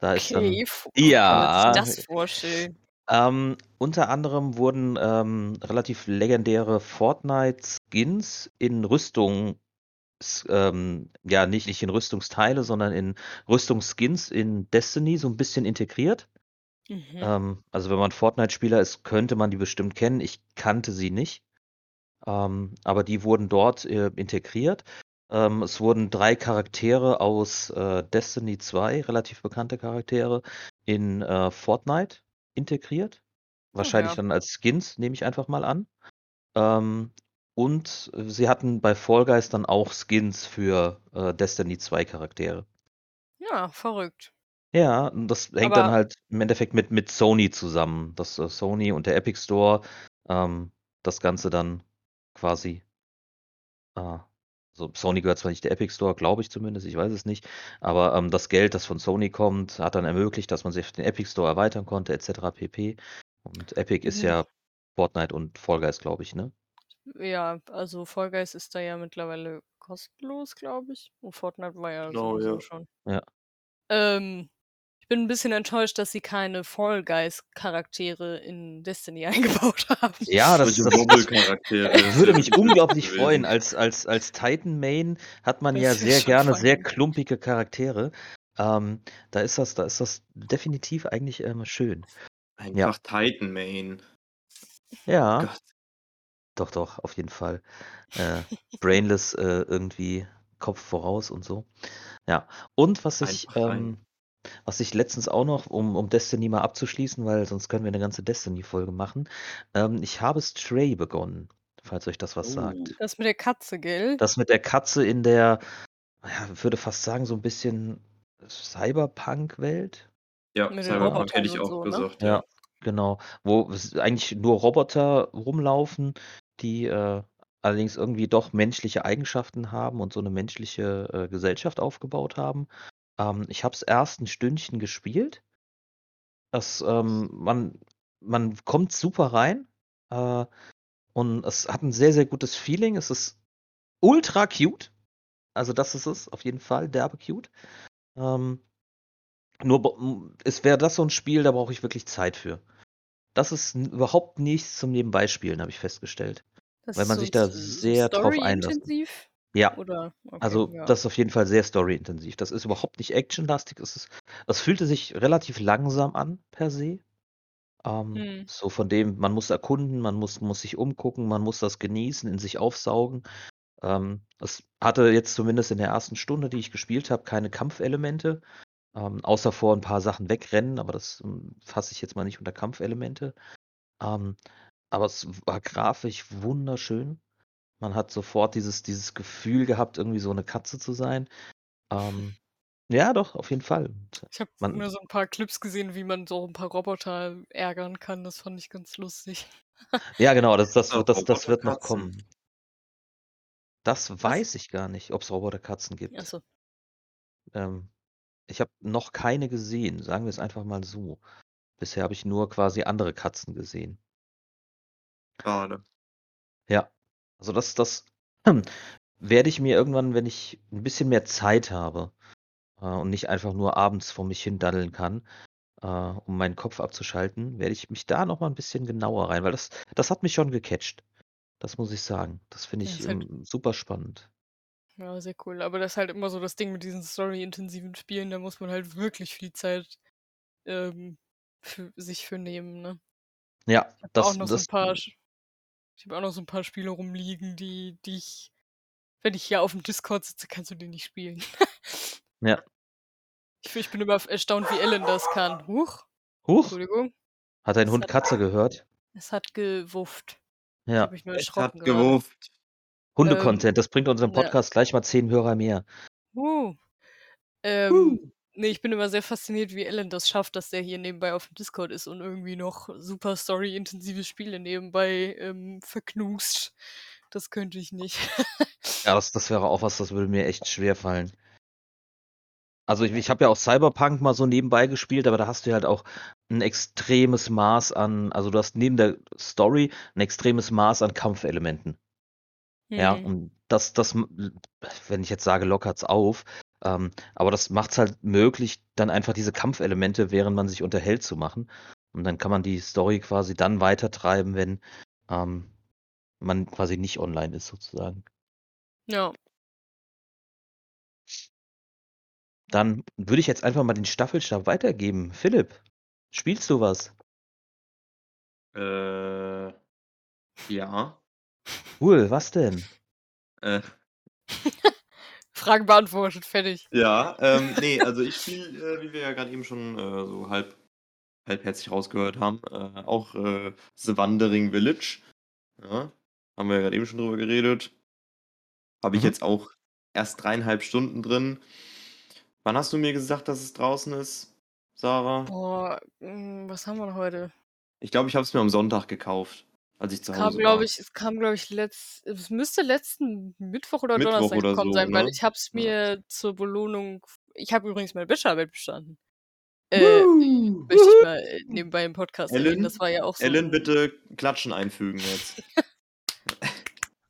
[SPEAKER 2] da ist dann
[SPEAKER 3] Okay, f wie kann man sich
[SPEAKER 2] ja.
[SPEAKER 3] das vorstellen?
[SPEAKER 2] Ähm, unter anderem wurden, ähm, relativ legendäre Fortnite-Skins in Rüstung ähm, ja, nicht nicht in Rüstungsteile, sondern in Rüstungsskins in Destiny so 'n bisschen integriert.
[SPEAKER 3] Mhm.
[SPEAKER 2] Ähm, also, wenn man Fortnite-Spieler ist, könnte man die bestimmt kennen. Ich kannte sie nicht. Ähm, aber die wurden dort, äh, integriert. Ähm, es wurden 3 Charaktere aus, äh, Destiny 2, relativ bekannte Charaktere, in, äh, Fortnite integriert. Wahrscheinlich
[SPEAKER 3] ja.
[SPEAKER 2] dann als Skins, nehme ich einfach mal an. Ähm, und sie hatten bei Fall Guys dann auch Skins für, äh, Destiny 2 Charaktere.
[SPEAKER 3] Ja, verrückt.
[SPEAKER 2] Ja, und das hängt dann
[SPEAKER 3] Aber
[SPEAKER 2] halt im Endeffekt mit mit Sony zusammen, dass, äh, Sony und der Epic Store, ähm, das Ganze dann quasi äh, so Sony gehört zwar nicht der Epic Store, glaube ich zumindest, ich weiß es nicht, aber, ähm, das Geld, das von Sony kommt, hat dann ermöglicht, dass man sich auf den Epic Store erweitern konnte et cetera pp. Und Epic ist
[SPEAKER 3] Mhm.
[SPEAKER 2] ja Fortnite und Fall Guys, glaube ich, ne?
[SPEAKER 3] Ja, also, Fall Guys ist da ja mittlerweile kostenlos, glaube ich. Und Fortnite war ja
[SPEAKER 4] Genau,
[SPEAKER 3] sowieso
[SPEAKER 4] ja.
[SPEAKER 3] schon.
[SPEAKER 2] Ja.
[SPEAKER 3] Ähm, bin ein bisschen enttäuscht, dass sie keine Fall Guys Charaktere in Destiny eingebaut haben.
[SPEAKER 2] Ja, das, das, das würde mich unglaublich freuen. Als, als, als Titan Main hat man
[SPEAKER 3] Das
[SPEAKER 2] ja sehr gerne sehr
[SPEAKER 3] funny.
[SPEAKER 2] klumpige Charaktere. Ähm, da ist das, da ist das definitiv eigentlich ähm, schön.
[SPEAKER 4] Einfach Titan Main.
[SPEAKER 2] Ja,
[SPEAKER 4] Gott.
[SPEAKER 2] doch, doch, auf jeden Fall. Äh, brainless äh, irgendwie Kopf voraus und so. Ja. Und was ich, ähm, was ich letztens auch noch, um, um Destiny mal abzuschließen, weil sonst können wir eine ganze Destiny-Folge machen. Ähm, ich habe Stray begonnen, falls euch das was
[SPEAKER 4] Oh.
[SPEAKER 2] sagt.
[SPEAKER 3] Das mit der Katze, gell?
[SPEAKER 2] Das mit der Katze in der, ja, würde fast sagen, so ein bisschen Cyberpunk-Welt.
[SPEAKER 4] Ja,
[SPEAKER 3] Mit den
[SPEAKER 4] Cyberpunk
[SPEAKER 3] Robotern
[SPEAKER 4] hätte ich
[SPEAKER 3] und
[SPEAKER 4] auch
[SPEAKER 3] so, ne?
[SPEAKER 4] gesagt,
[SPEAKER 2] Ja,
[SPEAKER 4] ja.
[SPEAKER 2] genau. Wo es eigentlich nur Roboter rumlaufen, die äh, allerdings irgendwie doch menschliche Eigenschaften haben und so eine menschliche äh, Gesellschaft aufgebaut haben. Ähm, ich habe es erst ein Stündchen gespielt. Das, ähm, man, man kommt super rein äh, und es hat ein sehr, sehr gutes Feeling. Es ist ultra cute. Also das ist es auf jeden Fall, derbe cute. Ähm, nur es wäre das so ein Spiel, da brauche ich wirklich Zeit für. Das ist überhaupt nichts zum Nebenbeispielen, habe ich festgestellt.
[SPEAKER 3] Das
[SPEAKER 2] weil man sich da sehr drauf einlässt.
[SPEAKER 3] Story-intensiv?
[SPEAKER 2] Ja,
[SPEAKER 3] Oder? Okay,
[SPEAKER 2] also
[SPEAKER 3] ja.
[SPEAKER 2] das ist auf jeden Fall sehr storyintensiv. Das ist überhaupt nicht actionlastig. Es ist, das fühlte sich relativ langsam an per se. Ähm,
[SPEAKER 3] Hm.
[SPEAKER 2] So von dem, man muss erkunden, man muss, muss sich umgucken, man muss das genießen, in sich aufsaugen. Ähm, es hatte jetzt zumindest in der ersten Stunde, die ich gespielt habe, keine Kampfelemente. Ähm, außer vor ein paar Sachen wegrennen, aber das ähm, fasse ich jetzt mal nicht unter Kampfelemente. Ähm, aber es war grafisch wunderschön. Man hat sofort dieses, dieses Gefühl gehabt, irgendwie so eine Katze zu sein. Ähm, ja, doch, auf jeden Fall. Und
[SPEAKER 3] Ich habe
[SPEAKER 2] man,
[SPEAKER 3] nur so ein paar Clips gesehen, wie man so ein paar Roboter ärgern kann. Das fand ich ganz lustig.
[SPEAKER 2] ja, genau, das, das,
[SPEAKER 4] Auch
[SPEAKER 2] das, das wird noch
[SPEAKER 4] Roboterkatzen.
[SPEAKER 2] kommen. Das weiß ich gar nicht, ob es Roboterkatzen gibt.
[SPEAKER 3] Achso.
[SPEAKER 2] Ähm, ich habe noch keine gesehen, sagen wir es einfach mal so. Bisher habe ich nur quasi andere Katzen gesehen.
[SPEAKER 4] Schade.
[SPEAKER 2] Ja, also das, das werde ich mir irgendwann, wenn ich ein bisschen mehr Zeit habe äh, und nicht einfach nur abends vor mich hin daddeln kann, äh, um meinen Kopf abzuschalten, werde ich mich da noch mal ein bisschen genauer rein, weil das, das hat mich schon gecatcht. Das muss ich sagen. Das finde
[SPEAKER 3] Ja,
[SPEAKER 2] ich
[SPEAKER 3] ist halt-
[SPEAKER 2] ähm, super spannend.
[SPEAKER 3] Ja, sehr cool. Aber das ist halt immer so das Ding mit diesen story-intensiven Spielen, da muss man halt wirklich viel Zeit ähm, für, sich für nehmen, ne?
[SPEAKER 2] Ja,
[SPEAKER 3] Ich habe
[SPEAKER 2] das,
[SPEAKER 3] auch noch so ein
[SPEAKER 2] das,
[SPEAKER 3] paar, Sch- ich habe auch noch so ein paar Spiele rumliegen, die, die ich, wenn ich hier auf dem Discord sitze, kannst du die nicht spielen.
[SPEAKER 2] ja.
[SPEAKER 3] Ich, ich bin immer erstaunt, wie Ellen das kann. Huch,
[SPEAKER 2] Huch,
[SPEAKER 3] Entschuldigung.
[SPEAKER 2] hat dein
[SPEAKER 3] Es
[SPEAKER 2] Hund
[SPEAKER 3] hat-
[SPEAKER 2] Katze gehört?
[SPEAKER 3] Es hat gewufft. Ich
[SPEAKER 2] Ja.
[SPEAKER 3] habe mich nur
[SPEAKER 4] Es hat gewufft.
[SPEAKER 2] Hunde-Content, das bringt unserem
[SPEAKER 3] ja.
[SPEAKER 2] Podcast gleich mal zehn Hörer mehr.
[SPEAKER 3] Uh. Ähm, nee, ich bin immer sehr fasziniert, wie Ellen das schafft, dass der hier nebenbei auf dem Discord ist und irgendwie noch super story-intensive Spiele nebenbei ähm, verknust. Das könnte ich nicht.
[SPEAKER 2] Ja, das, das wäre auch was, das würde mir echt schwer fallen. Also ich, ich habe ja auch Cyberpunk mal so nebenbei gespielt, aber da hast du halt auch ein extremes Maß an, also du hast neben der Story ein extremes Maß an Kampfelementen. Ja,
[SPEAKER 3] Hm.
[SPEAKER 2] und das, das, wenn ich jetzt sage, lockert's auf, ähm, aber das macht's halt möglich, dann einfach diese Kampfelemente, während man sich unterhält, zu machen. Und dann kann man die Story quasi dann weitertreiben, wenn ähm, man quasi nicht online ist, sozusagen.
[SPEAKER 3] Ja.
[SPEAKER 2] Dann würde ich jetzt einfach mal den Staffelstab weitergeben. Philipp, spielst du was?
[SPEAKER 4] Äh, ja.
[SPEAKER 2] Cool, was denn?
[SPEAKER 4] Äh,
[SPEAKER 3] Frage beantwortet, fertig.
[SPEAKER 4] ja, ähm, nee, also ich spiele, äh, wie wir ja gerade eben schon äh, so halb, halbherzig rausgehört haben, äh, auch äh, The Wandering Village. Ja, haben wir ja gerade eben schon drüber geredet. Habe ich
[SPEAKER 2] Mhm.
[SPEAKER 4] jetzt auch erst dreieinhalb Stunden drin. Wann hast du mir gesagt, dass es draußen ist, Sarah?
[SPEAKER 3] Boah, mh, was haben wir noch heute?
[SPEAKER 4] Ich glaube, ich habe es mir am Sonntag gekauft, als ich zu
[SPEAKER 3] Kam,
[SPEAKER 4] Hause
[SPEAKER 3] glaube
[SPEAKER 4] war.
[SPEAKER 3] ich, es kam, glaube ich, letzt, es müsste letzten Mittwoch oder
[SPEAKER 4] Mittwoch
[SPEAKER 3] Donnerstag
[SPEAKER 4] oder
[SPEAKER 3] gekommen
[SPEAKER 4] so,
[SPEAKER 3] sein, weil
[SPEAKER 4] ne?
[SPEAKER 3] ich habe es
[SPEAKER 4] Ja.
[SPEAKER 3] mir zur Belohnung, ich habe übrigens meine Bachelorarbeit bestanden. Äh, möchte ich mal äh, nebenbei im Podcast erwähnen.
[SPEAKER 4] Ellen,
[SPEAKER 3] Das war ja auch so.
[SPEAKER 4] Ellen,
[SPEAKER 3] ein-
[SPEAKER 4] bitte Klatschen einfügen jetzt.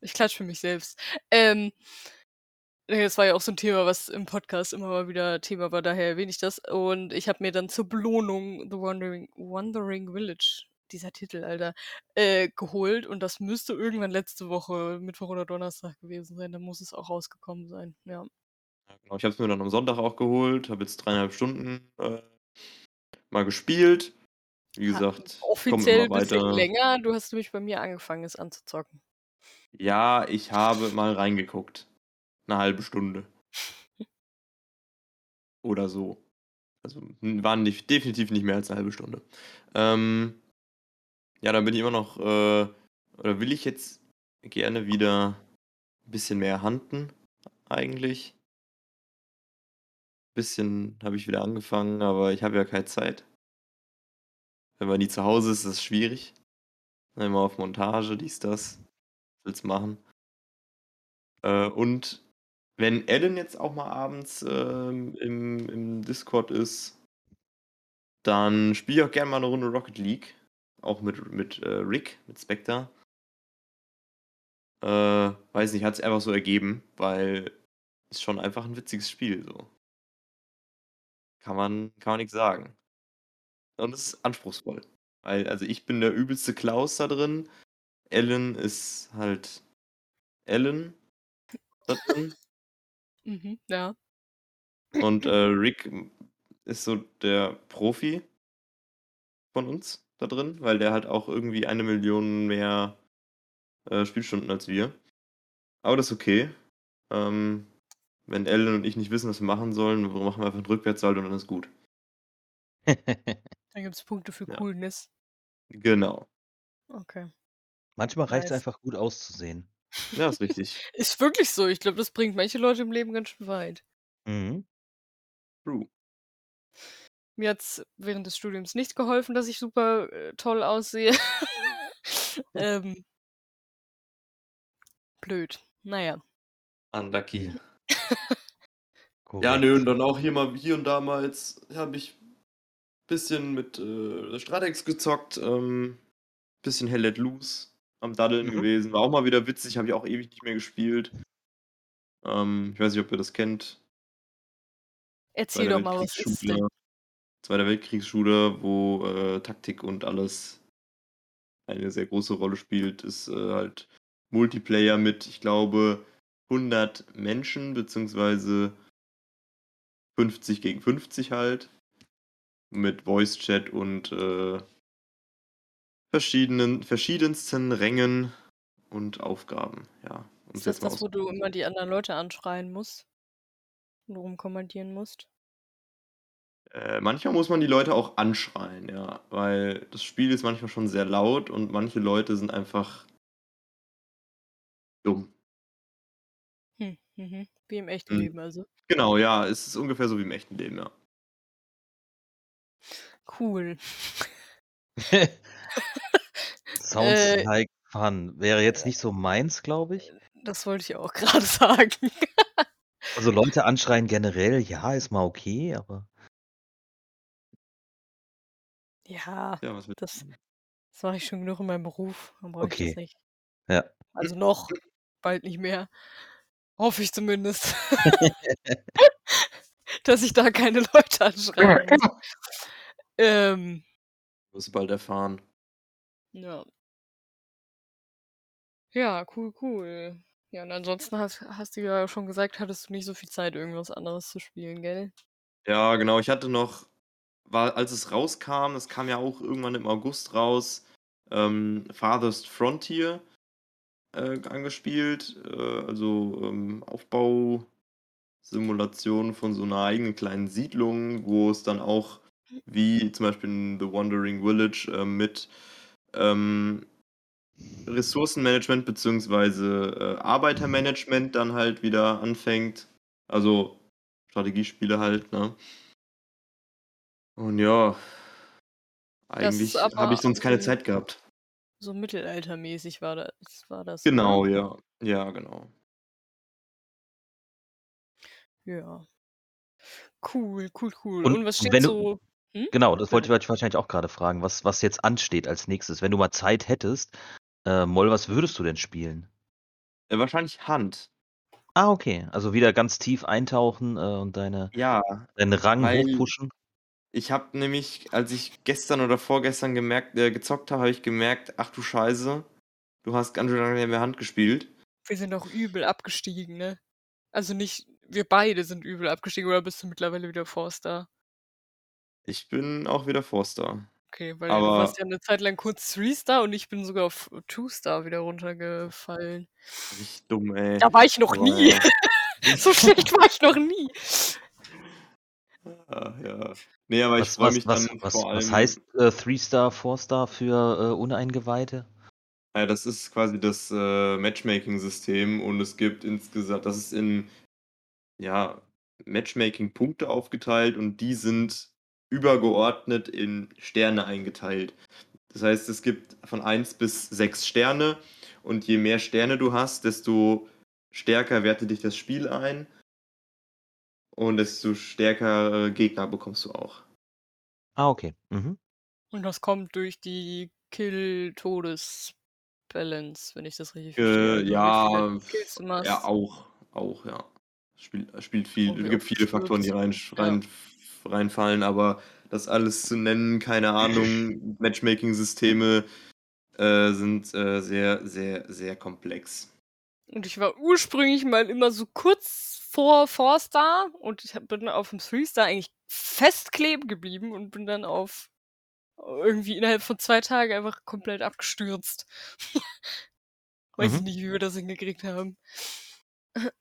[SPEAKER 3] Ich klatsche für mich selbst. Ähm, das war ja auch so 'n Thema, was im Podcast immer mal wieder Thema war, daher erwähne ich das. Und ich habe mir dann zur Belohnung „The Wandering Wandering Village“, dieser Titel, Alter, äh, geholt und das müsste irgendwann letzte Woche, Mittwoch oder Donnerstag gewesen sein. Da muss es auch rausgekommen sein, ja.
[SPEAKER 4] Ja, genau. Ich habe es mir dann am Sonntag auch geholt, habe jetzt 3,5 Stunden, äh, mal gespielt. Wie gesagt, komme
[SPEAKER 3] offiziell
[SPEAKER 4] immer
[SPEAKER 3] bisschen länger. Du hast nämlich bei mir angefangen, es anzuzocken.
[SPEAKER 4] Ja, ich habe mal reingeguckt. 'Ne 1/2 Stunde. Oder so. Also, waren nicht definitiv nicht mehr als 'ne 1/2 Stunde. Ähm, ja, dann bin ich immer noch, äh oder will ich jetzt gerne wieder 'n bisschen mehr hunten eigentlich. Bisschen habe ich wieder angefangen, aber ich habe ja keine Zeit. Wenn man nie zu Hause ist, ist es schwierig. Immer auf Montage, dies, das. Willst machen. Äh, und wenn Ellen jetzt auch mal abends, ähm, im im Discord ist dann spiele ich auch gerne mal 'ne Runde Rocket League, auch mit mit, äh, Rick, mit Spectre. Äh, weiß nicht, hat sich einfach so ergeben, weil ist schon einfach 'n witziges Spiel so. Kann man kann man nix sagen. Und es ist anspruchsvoll, weil also, ich bin der übelste Klaus da drin. Ellen ist halt Ellen da drin.
[SPEAKER 3] Mhm, ja.
[SPEAKER 4] Und, äh, Rick, ist so der Profi von uns da drin, weil der halt auch irgendwie 1.000.000 mehr, äh, Spielstunden als wir. Aber das ist okay. Ähm, wenn Ellen und ich nicht wissen, was wir machen sollen, machen wir einfach 'n Rückwärtssalto und dann ist gut.
[SPEAKER 3] Dann gibt's Punkte für
[SPEAKER 4] Ja.
[SPEAKER 3] Coolness.
[SPEAKER 4] Genau.
[SPEAKER 3] Okay.
[SPEAKER 2] Manchmal reicht's
[SPEAKER 3] Nice.
[SPEAKER 2] einfach, gut auszusehen.
[SPEAKER 4] Ja, ist richtig.
[SPEAKER 3] Ist wirklich so. Ich glaube, das bringt manche Leute im Leben ganz schön weit.
[SPEAKER 2] Mhm.
[SPEAKER 4] True.
[SPEAKER 3] Mir hat's während des Studiums nicht geholfen, dass ich super, äh, toll aussehe. Ähm blöd. Na ja.
[SPEAKER 4] Unlucky. Ja, ne, und dann auch hier mal hier und da mal jetzt habe ich bisschen mit, äh, Stratex gezockt, ähm, bisschen Hell Let Loose am Daddeln
[SPEAKER 2] Mhm.
[SPEAKER 4] gewesen. War auch mal wieder witzig, habe ich auch ewig nicht mehr gespielt. Ähm, ich weiß nicht, ob ihr das kennt.
[SPEAKER 3] Erzähl doch mal, was ist es denn?
[SPEAKER 4] Zweiter Weltkriegsshooter, wo, äh, Taktik und alles eine sehr große Rolle spielt, ist, äh, halt Multiplayer mit, ich glaube, 100 Menschen beziehungsweise 50 gegen 50 halt. Mit Voice Chat und, äh verschiedenen verschiedensten Rängen und Aufgaben, ja.
[SPEAKER 3] Ist das das, wo du immer die anderen Leute anschreien musst und rumkommandieren musst?
[SPEAKER 4] Äh, manchmal muss man die Leute auch anschreien, ja, weil das Spiel ist manchmal schon sehr laut und manche Leute sind einfach dumm.
[SPEAKER 3] Hm, mhm. Wie im echten
[SPEAKER 4] Mhm.
[SPEAKER 3] Leben also?
[SPEAKER 4] Genau, ja, es ist ungefähr so wie im echten Leben, ja.
[SPEAKER 3] Cool.
[SPEAKER 2] Sounds
[SPEAKER 3] Äh
[SPEAKER 2] like fun. Wäre jetzt nicht so meins, glaube ich.
[SPEAKER 3] Das wollte ich auch grade sagen.
[SPEAKER 2] Also, Leute anschreien generell, ja, ist mal okay, aber
[SPEAKER 3] Ja,
[SPEAKER 4] Ja, was
[SPEAKER 3] das das mache ich schon genug in meinem Beruf. Dann brauche ich das
[SPEAKER 2] Okay.
[SPEAKER 3] nicht.
[SPEAKER 2] Ja.
[SPEAKER 3] Also, noch, bald nicht mehr. Hoffe ich zumindest. Dass ich da keine Leute anschreien muss. Ähm
[SPEAKER 4] Wirst du bald erfahren.
[SPEAKER 3] Ja. Ja, cool, cool. Ja, und ansonsten hast hast du ja schon gesagt, hattest du nicht so viel Zeit, irgendwas anderes zu spielen, gell?
[SPEAKER 4] Ja, genau. Ich hatte noch war als es rauskam, das kam ja auch irgendwann im August raus, ähm, Farthest Frontier, äh, angespielt. Äh, also, ähm, Aufbausimulation von so 'ner eigenen kleinen Siedlung, wo es dann auch wie zum Beispiel in The Wandering Village, äh, mit, ähm, Ressourcenmanagement beziehungsweise, äh, Arbeitermanagement dann halt wieder anfängt. Also, Strategiespiele halt, ne? Und ja, eigentlich habe ich sonst keine
[SPEAKER 3] so
[SPEAKER 4] Zeit gehabt.
[SPEAKER 3] so mittelaltermäßig war das war das,
[SPEAKER 4] Genau,
[SPEAKER 3] oder?
[SPEAKER 4] ja. Ja, genau.
[SPEAKER 3] Ja. Cool, cool, cool.
[SPEAKER 2] Und
[SPEAKER 3] Und was steht
[SPEAKER 2] wenn du
[SPEAKER 3] so hm?
[SPEAKER 2] genau, das wollte ich wahrscheinlich auch grade fragen, was was jetzt ansteht als Nächstes. Wenn du mal Zeit hättest, äh, Moll, was würdest du denn spielen?
[SPEAKER 4] Äh, wahrscheinlich Hunt.
[SPEAKER 2] Ah, okay. Also wieder ganz tief eintauchen, äh, und deine
[SPEAKER 4] Ja,
[SPEAKER 2] deinen Rang
[SPEAKER 4] weil
[SPEAKER 2] hochpushen?
[SPEAKER 4] Ich habe nämlich, als ich gestern oder vorgestern gemerkt äh, gezockt habe, habe ich gemerkt: „Ach du Scheiße, du hast ganz schön lange nicht mehr Hand gespielt.“
[SPEAKER 3] Wir sind auch übel abgestiegen, ne? Also nicht wir beide sind übel abgestiegen oder bist du mittlerweile wieder Four-Star?
[SPEAKER 4] Ich bin auch wieder Four-Star.
[SPEAKER 3] Okay, weil du warst
[SPEAKER 4] Aber
[SPEAKER 3] ja 'ne Zeit lang kurz Three-Star und ich bin sogar auf Two-Star wieder runtergefallen.
[SPEAKER 4] Richtig dumm, ey.
[SPEAKER 3] Da war ich noch
[SPEAKER 4] Aber
[SPEAKER 3] nie. So schlecht war ich noch nie.
[SPEAKER 4] Ah, ja. Ne, aber ich
[SPEAKER 2] Was
[SPEAKER 4] freue
[SPEAKER 2] was
[SPEAKER 4] mich
[SPEAKER 2] was
[SPEAKER 4] dann
[SPEAKER 2] was
[SPEAKER 4] vor
[SPEAKER 2] was
[SPEAKER 4] allem
[SPEAKER 2] heißt, äh, Three-Star, Four-Star für, äh, Uneingeweihte?
[SPEAKER 4] Ja, das ist quasi das, äh, Matchmaking-System und es gibt insgesa das ist in, ja, Matchmaking-Punkte aufgeteilt und die sind übergeordnet in Sterne eingeteilt. Das heißt, es gibt von 1 bis 6 Sterne und je mehr Sterne du hast, desto stärker wertet dich das Spiel ein und desto stärkere Gegner bekommst du auch.
[SPEAKER 2] Ah, okay. Mhm.
[SPEAKER 3] Und das kommt durch die Kill-Todes-Balance, wenn ich das richtig
[SPEAKER 4] Äh,
[SPEAKER 3] verstehe. Viele
[SPEAKER 4] ja, ja, auch, auch, ja. Spielt spielt viel
[SPEAKER 3] wie
[SPEAKER 4] gibt viele Faktoren, die
[SPEAKER 3] stirbst.
[SPEAKER 4] rein
[SPEAKER 3] Ja.
[SPEAKER 4] rein reinfallen, aber das alles zu nennen, keine Ahnung, Matchmaking-Systeme, äh, sind, äh, sehr, sehr, sehr komplex.
[SPEAKER 3] Und ich war ursprünglich mal immer so kurz vor Four-Star und ich bin auf'm Three-Star eigentlich fest kleben geblieben und bin dann auf irgendwie innerhalb von 2 Tagen einfach komplett abgestürzt. Weiß ich
[SPEAKER 2] Mhm.
[SPEAKER 3] nicht, wie wir das hingekriegt haben.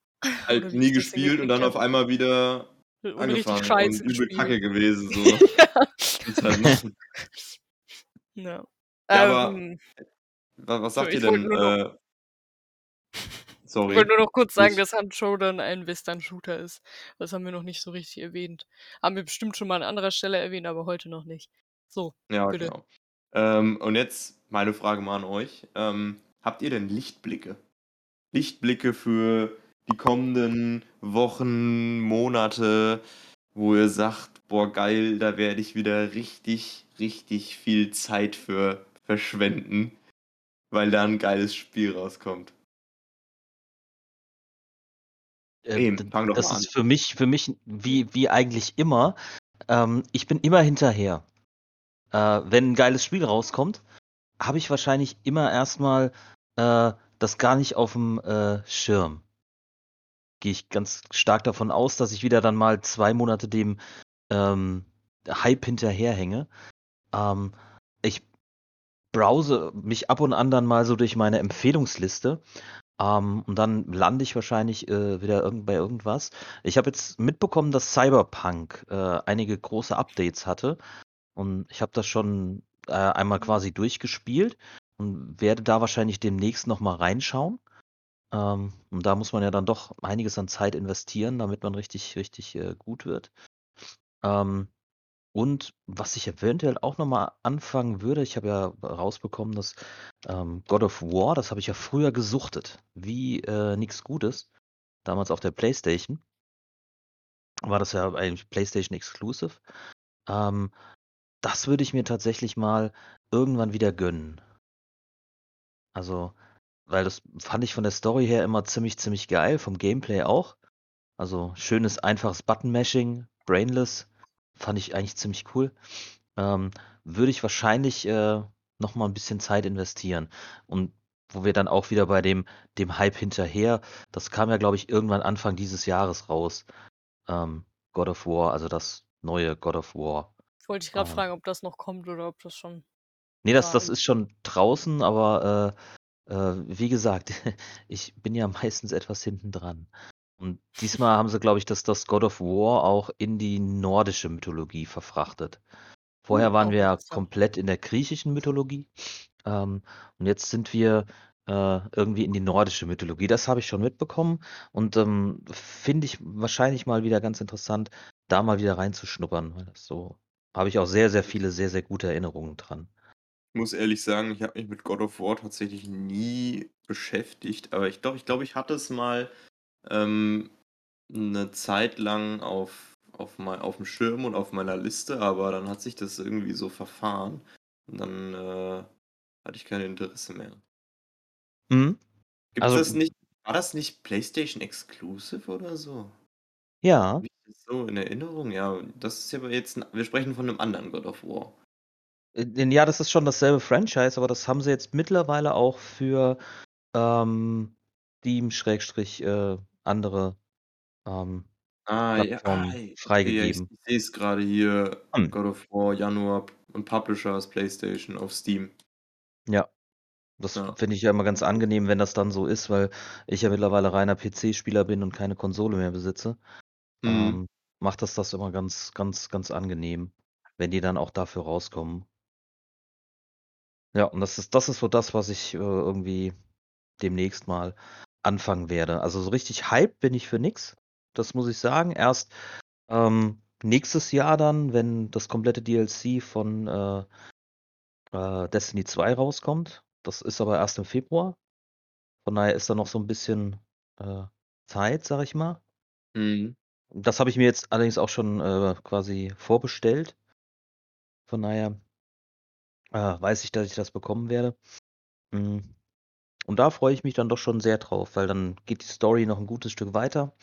[SPEAKER 4] Halt nie gespielt und dann auf
[SPEAKER 3] habe.
[SPEAKER 4] einmal wieder
[SPEAKER 3] Und richtig
[SPEAKER 4] angefangen
[SPEAKER 3] scheiße
[SPEAKER 4] und übel kacke gewesen so.
[SPEAKER 3] Ja.
[SPEAKER 4] Halt.
[SPEAKER 3] Ja.
[SPEAKER 4] Ja, aber
[SPEAKER 3] Ähm
[SPEAKER 4] wa was
[SPEAKER 3] so,
[SPEAKER 4] sagt ihr
[SPEAKER 3] ich wollte
[SPEAKER 4] denn, äh
[SPEAKER 3] Ich wollte
[SPEAKER 4] Sorry.
[SPEAKER 3] nur noch kurz sagen,
[SPEAKER 4] Ich
[SPEAKER 3] dass Hunt Showdown ein Western-Shooter ist. Das haben wir noch nicht so richtig erwähnt. Haben wir bestimmt schon mal an anderer Stelle erwähnt, aber heute noch nicht. So,
[SPEAKER 4] Ja,
[SPEAKER 3] bitte.
[SPEAKER 4] genau. Ähm, und jetzt meine Frage mal an euch. Ähm, habt ihr denn Lichtblicke? Lichtblicke für die kommenden Wochen, Monate, wo ihr sagt: „Boah, geil, da werde ich wieder richtig, richtig viel Zeit für verschwenden, weil da 'n geiles Spiel rauskommt?“
[SPEAKER 2] Äh,
[SPEAKER 4] Brehm,
[SPEAKER 2] d
[SPEAKER 4] fang doch
[SPEAKER 2] das
[SPEAKER 4] mal an.
[SPEAKER 2] ist für mich für mich wie wie eigentlich immer. Ähm, ich bin immer hinterher. Äh, wenn 'n geiles Spiel rauskommt, habe ich wahrscheinlich immer erst mal, äh, das gar nicht auf'm, äh, Schirm. Gehe ich ganz stark davon aus, dass ich wieder dann mal 2 Monate dem, ähm, Hype hinterherhänge. Ähm, ich browse mich ab und an dann mal so durch meine Empfehlungsliste, ähm, und dann lande ich wahrscheinlich, äh, wieder irgend bei irgendwas. Ich habe jetzt mitbekommen, dass Cyberpunk, äh, einige große Updates hatte und ich habe das schon, äh, einmal quasi durchgespielt und werde da wahrscheinlich demnächst noch mal reinschauen. Ähm, und da muss man ja dann doch einiges an Zeit investieren, damit man richtig richtig, äh, gut wird. Ähm, und was ich eventuell auch noch mal anfangen würde ich habe ja rausbekommen, dass, ähm, God of War das habe ich ja früher gesuchtet, wie, äh, nix Gutes, damals auf der PlayStation. War das ja eigentlich PlayStation Exclusive. Ähm, das würde ich mir tatsächlich mal irgendwann wieder gönnen. Also, weil das fand ich von der Story her immer ziemlich, ziemlich geil, vom Gameplay auch. Also, schönes, einfaches Button-Mashing, brainless, fand ich eigentlich ziemlich cool. Ähm, würde ich wahrscheinlich, äh, noch mal 'n bisschen Zeit investieren. Und wo wir dann auch wieder bei dem dem Hype hinterher das kam ja, glaube ich, irgendwann Anfang dieses Jahres raus, ähm, God of War, also das neue God of War.
[SPEAKER 3] Wollte ich grad
[SPEAKER 2] Ähm
[SPEAKER 3] fragen, ob das noch kommt oder ob das schon
[SPEAKER 2] Ne, das
[SPEAKER 3] da
[SPEAKER 2] das
[SPEAKER 3] ist.
[SPEAKER 2] ist schon draußen, aber, äh, äh, wie gesagt, ich bin ja meistens etwas hinten dran. Und diesmal haben sie, glaube ich, das das God of War auch in die nordische Mythologie verfrachtet. Vorher
[SPEAKER 3] Uh,
[SPEAKER 2] waren
[SPEAKER 3] auch
[SPEAKER 2] wir ja komplett in der griechischen Mythologie, ähm, und jetzt sind wir, äh, irgendwie in die nordische Mythologie. Das habe ich schon mitbekommen und, ähm, finde ich wahrscheinlich mal wieder ganz interessant, da mal wieder reinzuschnuppern, weil das so habe ich auch sehr, sehr viele sehr, sehr gute Erinnerungen dran.
[SPEAKER 4] Ich muss ehrlich sagen, ich habe mich mit God of War tatsächlich nie beschäftigt, aber ich doch, ich glaube, ich hatte es mal, ähm, 'ne Zeit lang auf auf mei auf'm Schirm und auf meiner Liste, aber dann hat sich das irgendwie so verfahren und dann, äh, hatte ich kein Interesse mehr.
[SPEAKER 2] Mhm.
[SPEAKER 4] Gibt's
[SPEAKER 2] Also
[SPEAKER 4] das nicht War das nicht PlayStation Exclusive oder so?
[SPEAKER 2] Ja.
[SPEAKER 4] So in Erinnerung? Ja, das ist ja aber jetzt 'n wir sprechen von 'nem anderen God of War.
[SPEAKER 2] Äh, ja, das ist schon dasselbe Franchise, aber das haben sie jetzt mittlerweile auch für, ähm, Steam Schrägstrich, äh, andere, ähm,
[SPEAKER 4] Ah, ja, ah,
[SPEAKER 2] Plattformen
[SPEAKER 4] okay, ich
[SPEAKER 2] freigegeben.
[SPEAKER 4] ich sehe es grade hier,
[SPEAKER 2] Hm.
[SPEAKER 4] God of War Januar und Publisher ist PlayStation auf Steam.
[SPEAKER 2] Ja. Das
[SPEAKER 4] Ja.
[SPEAKER 2] finde ich ja immer ganz angenehm, wenn das dann so ist, weil ich ja mittlerweile reiner PC-Spieler bin und keine Konsole mehr besitze.
[SPEAKER 4] Mhm.
[SPEAKER 2] Ähm, macht das das immer ganz ganz ganz angenehm, wenn die dann auch dafür rauskommen. Ja, und das ist das ist so das, was ich, äh, irgendwie demnächst mal anfangen werde. Also, so richtig hyped bin ich für nix, das muss ich sagen. Erst, ähm, nächstes Jahr dann, wenn das komplette DLC von, äh, äh, Destiny 2 rauskommt. Das ist aber erst im Februar. Von daher ist da noch so 'n bisschen, äh, Zeit, sage ich mal.
[SPEAKER 4] Mhm.
[SPEAKER 2] Das habe ich mir jetzt allerdings auch schon, äh, quasi vorbestellt. Von daher äh, weiß ich, dass ich das bekommen werde. Hm, und da freue ich mich dann doch schon sehr drauf, weil dann geht die Story noch 'n gutes Stück weiter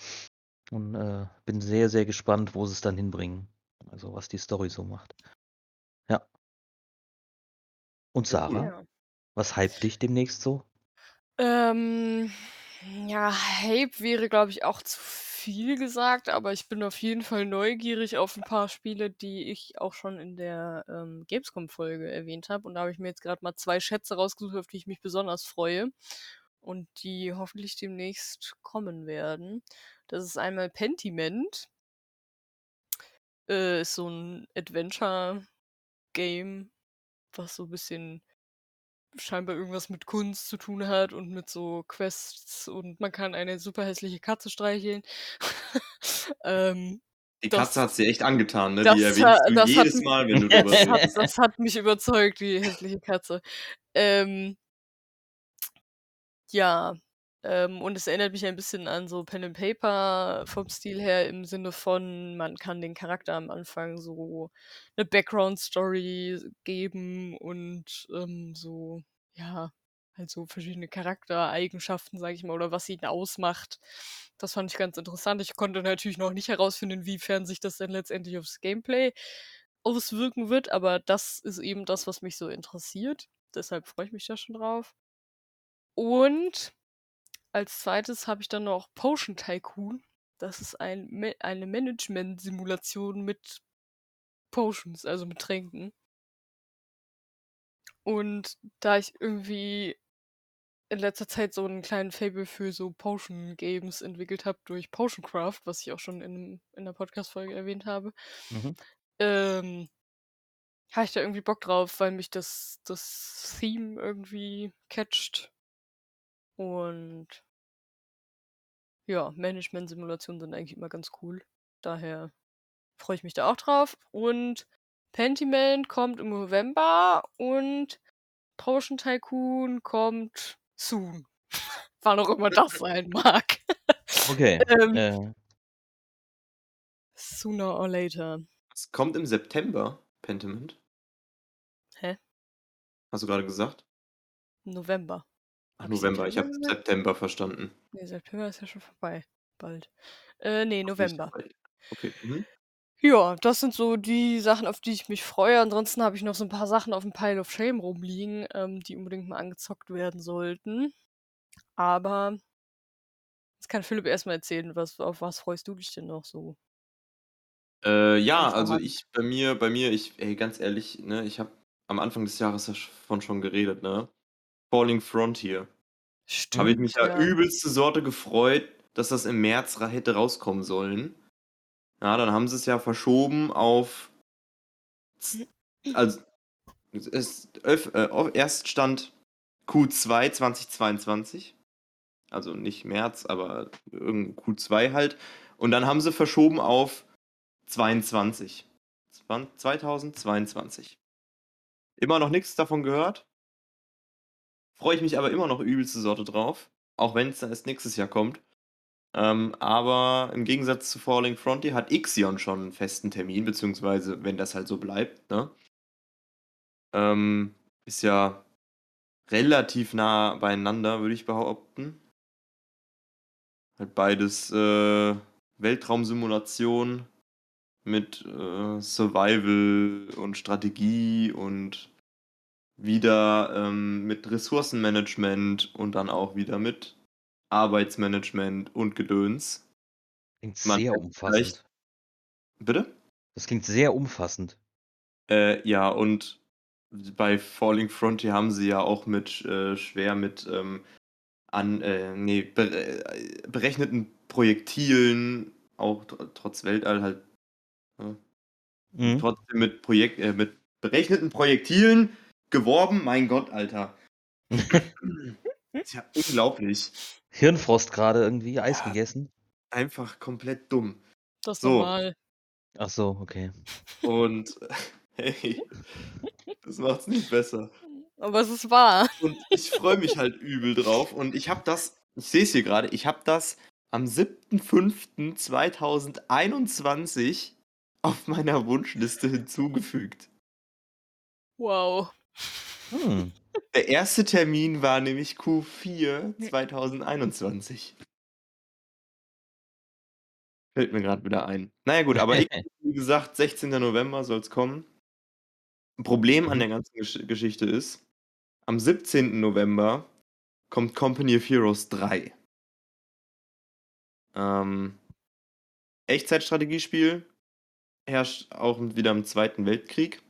[SPEAKER 2] und, äh, bin sehr, sehr gespannt, wo sie's dann hinbringen, also, was die Story so macht. Ja. Und. Sarah,
[SPEAKER 3] Ja.
[SPEAKER 2] was hypt dich demnächst so?
[SPEAKER 3] Ähm, ja, Hype wäre, glaube ich, auch zu viel gesagt, aber ich bin auf jeden Fall neugierig auf 'n paar Spiele, die ich auch schon in der, ähm, Gamescom-Folge erwähnt habe. Und da habe ich mir jetzt grad mal 2 Schätze rausgesucht, auf die ich mich besonders freue und die hoffentlich demnächst kommen werden. Das ist einmal Pentiment. Äh, ist so 'n Adventure-Game, was so bisschen scheinbar irgendwas mit Kunst zu tun hat und mit so Quests und man kann eine super hässliche Katze streicheln. Ähm,
[SPEAKER 4] Die Katze
[SPEAKER 3] das
[SPEAKER 4] hat's dir echt angetan, ne? Die
[SPEAKER 3] das
[SPEAKER 4] erwähnst du
[SPEAKER 3] das hat
[SPEAKER 4] jedes
[SPEAKER 3] m
[SPEAKER 4] Mal, wenn du
[SPEAKER 3] das hat das hat mich überzeugt, die hässliche Katze. Ähm ja, ähm, und es erinnert mich ein bisschen an so Pen and Paper vom Stil her im Sinne von, man kann den Charakter am Anfang so 'ne Background-Story geben und, ähm, so ja, halt so verschiedene Charaktereigenschaften, sage ich mal, oder was ihn ausmacht. Das fand ich ganz interessant. Ich konnte natürlich noch nicht herausfinden, inwiefern sich das denn letztendlich aufs Gameplay auswirken wird, aber das ist eben das, was mich so interessiert. Deshalb freue ich mich da schon drauf. Und als 2. habe ich dann noch Potion Tycoon. Das ist ein eine Management-Simulation mit Potions, also mit Tränken. Und da ich irgendwie in letzter Zeit so 'n kleinen Faible für so Potion Games entwickelt habe durch Potioncraft, was ich auch schon in in 'ner Podcast-Folge erwähnt habe
[SPEAKER 2] Mhm.
[SPEAKER 3] ähm habe ich da irgendwie Bock drauf, weil mich das das Theme irgendwie catcht. Und ja, Management-Simulationen sind eigentlich immer ganz cool. Daher freue ich mich da auch drauf. Und Pentiment kommt im November und Potion Tycoon kommt soon. Wann auch immer das sein mag.
[SPEAKER 2] Okay,
[SPEAKER 3] Ähm
[SPEAKER 2] äh
[SPEAKER 3] Sooner or later.
[SPEAKER 4] Es kommt im September, Pentiment?
[SPEAKER 3] Hä?
[SPEAKER 4] Hast du grade gesagt?
[SPEAKER 3] November.
[SPEAKER 4] Ach, November. Ich habe? September verstanden.
[SPEAKER 3] Ne, September ist ja schon vorbei, bald. Äh, ne,
[SPEAKER 4] Ach, nicht
[SPEAKER 3] November.
[SPEAKER 4] Okay, mhm.
[SPEAKER 3] Ja, das sind so die Sachen, auf die ich mich freue. Ansonsten habe ich noch so 'n paar Sachen auf'm Pile of Shame rumliegen, ähm, die unbedingt mal angezockt werden sollten. Aber jetzt kann Philipp erst mal erzählen, was auf was freust du dich denn noch so?
[SPEAKER 4] Äh, ja, also ich bei mir bei mir ich ey, ganz ehrlich, ne, ich habe am Anfang des Jahres davon schon geredet, ne? Falling Frontier. Habe ich mich
[SPEAKER 3] Stimmt,
[SPEAKER 4] ja
[SPEAKER 3] ja.
[SPEAKER 4] übelste Sorte gefreut, dass das im März hätte rauskommen sollen. Ja, dann haben sie's ja verschoben auf also es ist äh, o Erststand Q2 2022. Also nicht März, aber irgend Q2 halt. Und dann haben sie verschoben auf 22. Zwan 2022. Immer noch nix davon gehört. Freue ich mich aber immer noch übelste Sorte drauf, auch wenn's dann erst nächstes Jahr kommt. Ähm, aber im Gegensatz zu Falling Frontier hat Ixion schon 'n festen Termin, beziehungsweise wenn das halt so bleibt, ne? Ähm, ist ja relativ nah beieinander, würde ich behaupten. Halt beides äh, Weltraumsimulation mit äh, Survival und Strategie und wieder ähm, mit Ressourcenmanagement und dann auch wieder mit Arbeitsmanagement und Gedöns.
[SPEAKER 2] Klingt
[SPEAKER 4] Man
[SPEAKER 2] sehr umfassend.
[SPEAKER 4] Bitte?
[SPEAKER 2] Das klingt sehr umfassend.
[SPEAKER 4] Äh, ja, und bei Falling Frontier haben sie ja auch mit äh, schwer mit ähm, an äh, nee, be äh, berechneten Projektilen, auch tr trotz Weltall halt ne?
[SPEAKER 2] Mhm.
[SPEAKER 4] Trotzdem mit Projekt äh, mit berechneten Projektilen geworben. Mein Gott, Alter. Ist ja unglaublich.
[SPEAKER 2] Hirnfrost gerade irgendwie, Eis
[SPEAKER 4] Ja.
[SPEAKER 2] gegessen.
[SPEAKER 4] Einfach komplett dumm.
[SPEAKER 3] Das ist
[SPEAKER 4] So.
[SPEAKER 3] normal.
[SPEAKER 2] Ach so, okay.
[SPEAKER 4] Und hey, das macht's nicht besser.
[SPEAKER 3] Aber es ist wahr.
[SPEAKER 4] Und ich freue mich halt übel drauf. Und ich habe das, ich sehe es hier gerade, ich habe das am 7.5.2021 auf meiner Wunschliste hinzugefügt.
[SPEAKER 3] Wow.
[SPEAKER 2] Hm.
[SPEAKER 4] Der erste Termin war nämlich Q4 2021. Fällt mir gerade wieder ein. Naja gut, aber ich, wie gesagt, 16. November soll es kommen. Ein Problem an
[SPEAKER 2] Mhm.
[SPEAKER 4] der ganzen Gesch Geschichte ist, am 17. November kommt Company of Heroes 3. Ähm, Echtzeitstrategiespiel, herrscht auch wieder im Zweiten Weltkrieg.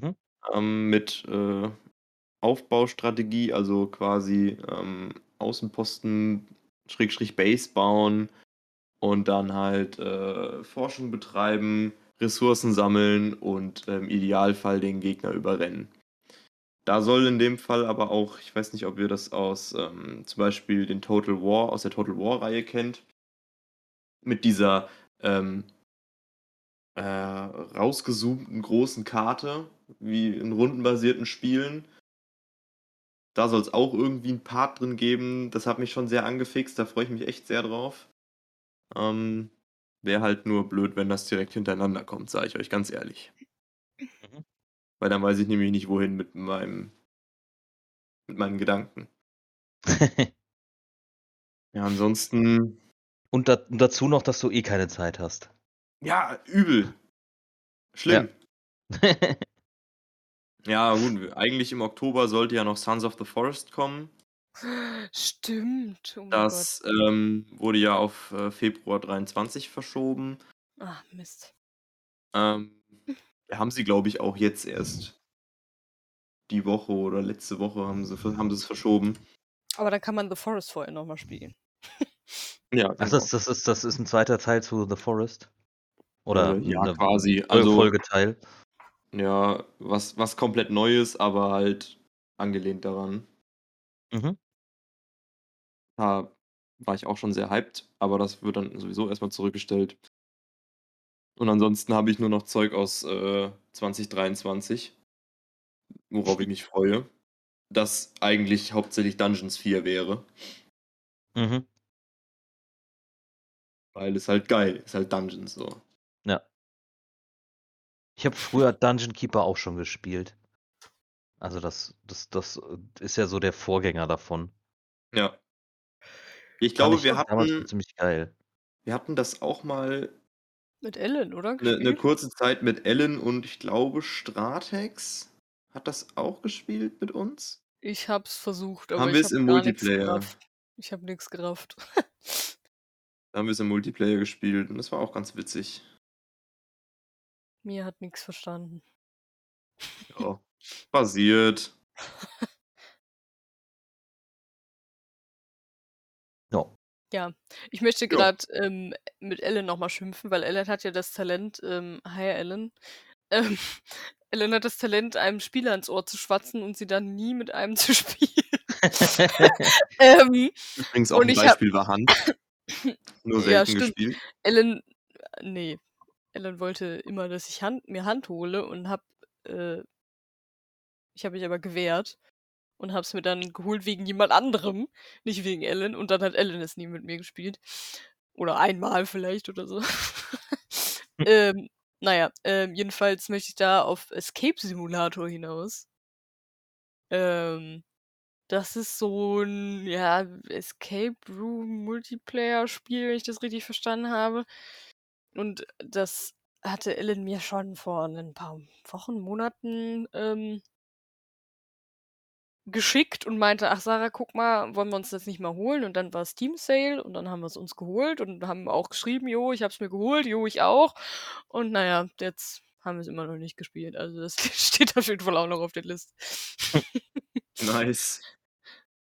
[SPEAKER 2] Mhm.
[SPEAKER 4] Ähm, mit äh, Aufbaustrategie, also quasi ähm, Außenposten, Schrägstrich Base bauen und dann halt äh, Forschung betreiben, Ressourcen sammeln und im Idealfall den Gegner überrennen. Da soll in dem Fall aber auch, ich weiß nicht, ob ihr das aus ähm, zum Beispiel den Total War, aus der Total War-Reihe kennt, mit dieser ähm, äh, rausgezoomten großen Karte, wie in rundenbasierten Spielen. Da soll es auch irgendwie einen Part drin geben. Das hat mich schon sehr angefixt, da freue ich mich echt sehr drauf. Ähm, Wäre halt nur blöd, wenn das direkt hintereinander kommt, sage ich euch ganz ehrlich.
[SPEAKER 2] Mhm.
[SPEAKER 4] Weil dann weiß ich nämlich nicht, wohin mit meinem mit meinen Gedanken. Ja, ansonsten.
[SPEAKER 2] und, da, und dazu noch, dass du eh keine Zeit hast.
[SPEAKER 4] Ja, übel. Schlimm. Ja, gut, eigentlich im Oktober sollte ja noch Sons of the Forest kommen.
[SPEAKER 3] Stimmt. Oh mein
[SPEAKER 4] Das ähm, wurde ja auf äh, Februar 23 verschoben.
[SPEAKER 3] Gott. Ah, Mist.
[SPEAKER 4] Ähm, haben sie, glaube ich, auch jetzt erst die Woche oder letzte Woche haben sie, haben sie es verschoben.
[SPEAKER 3] Aber dann kann man The Forest vorher nochmal spielen.
[SPEAKER 4] Ja,
[SPEAKER 2] Ach, das, das, ist, das ist ein zweiter Teil zu The Forest? Oder
[SPEAKER 4] Äh, ja, quasi. Also,
[SPEAKER 2] Folgeteil?
[SPEAKER 4] ja, was, was komplett Neues, aber halt angelehnt daran.
[SPEAKER 2] Mhm.
[SPEAKER 4] Da war ich auch schon sehr hyped, aber das wird dann sowieso erstmal zurückgestellt. Und ansonsten habe ich nur noch Zeug aus äh, 2023, worauf ich mich freue. Das eigentlich hauptsächlich Dungeons 4 wäre,
[SPEAKER 2] Mhm.
[SPEAKER 4] weil es halt geil ist, halt Dungeons so.
[SPEAKER 2] Ich habe früher Dungeon Keeper auch schon gespielt. Also das, das, das ist ja so der Vorgänger davon.
[SPEAKER 4] Ja. Ich glaube,
[SPEAKER 2] ich
[SPEAKER 4] wir hatten,
[SPEAKER 2] ziemlich geil.
[SPEAKER 4] wir hatten das auch mal
[SPEAKER 3] Mit Ellen, oder?
[SPEAKER 4] eine ne kurze Zeit mit Ellen und ich glaube Stratex hat das auch gespielt mit uns.
[SPEAKER 3] Ich hab's versucht, aber
[SPEAKER 4] Haben
[SPEAKER 3] ich
[SPEAKER 4] wir es
[SPEAKER 3] hab
[SPEAKER 4] im Multiplayer?
[SPEAKER 3] Ich hab nix gerafft.
[SPEAKER 4] Da haben wir es im Multiplayer gespielt und das war auch ganz witzig.
[SPEAKER 3] Mir hat nix verstanden.
[SPEAKER 4] Ja, passiert.
[SPEAKER 2] Ja.
[SPEAKER 3] Ja, ich möchte
[SPEAKER 4] Ja.
[SPEAKER 3] gerade ähm, mit Ellen nochmal schimpfen, weil Ellen hat ja das Talent, ähm, hi Ellen, ähm, Ellen hat das Talent, einem Spieler ins Ohr zu schwatzen und sie dann nie mit einem zu spielen. ähm,
[SPEAKER 4] Übrigens auch ein
[SPEAKER 3] ich hab,
[SPEAKER 4] Beispiel war Hand. Nur
[SPEAKER 3] ja,
[SPEAKER 4] selten
[SPEAKER 3] stimmt.
[SPEAKER 4] gespielt.
[SPEAKER 3] Ellen, äh, nee, Ellen wollte immer, dass ich Hand, mir Hand hole und hab, äh, ich habe mich aber gewehrt und hab's mir dann geholt wegen jemand anderem, nicht wegen Ellen. Und dann hat Ellen es nie mit mir gespielt. Oder einmal vielleicht oder so. ähm, naja, ähm, jedenfalls möchte ich da auf Escape Simulator hinaus. Ähm, Das ist so 'n, ja, Escape Room Multiplayer-Spiel, wenn ich das richtig verstanden habe. Und das hatte Ellen mir schon vor 'nen paar Wochen, Monaten, ähm geschickt und meinte: „Ach Sarah, guck mal, wollen wir uns das nicht mal holen?“ Und dann war Steam Sale und dann haben wir's uns geholt und haben auch geschrieben: „Jo, ich habe es mir geholt. Jo, ich auch.“ Und na ja, jetzt haben wir's immer noch nicht gespielt. Also, das steht auf jeden Fall auch noch auf der Liste.
[SPEAKER 4] Nice.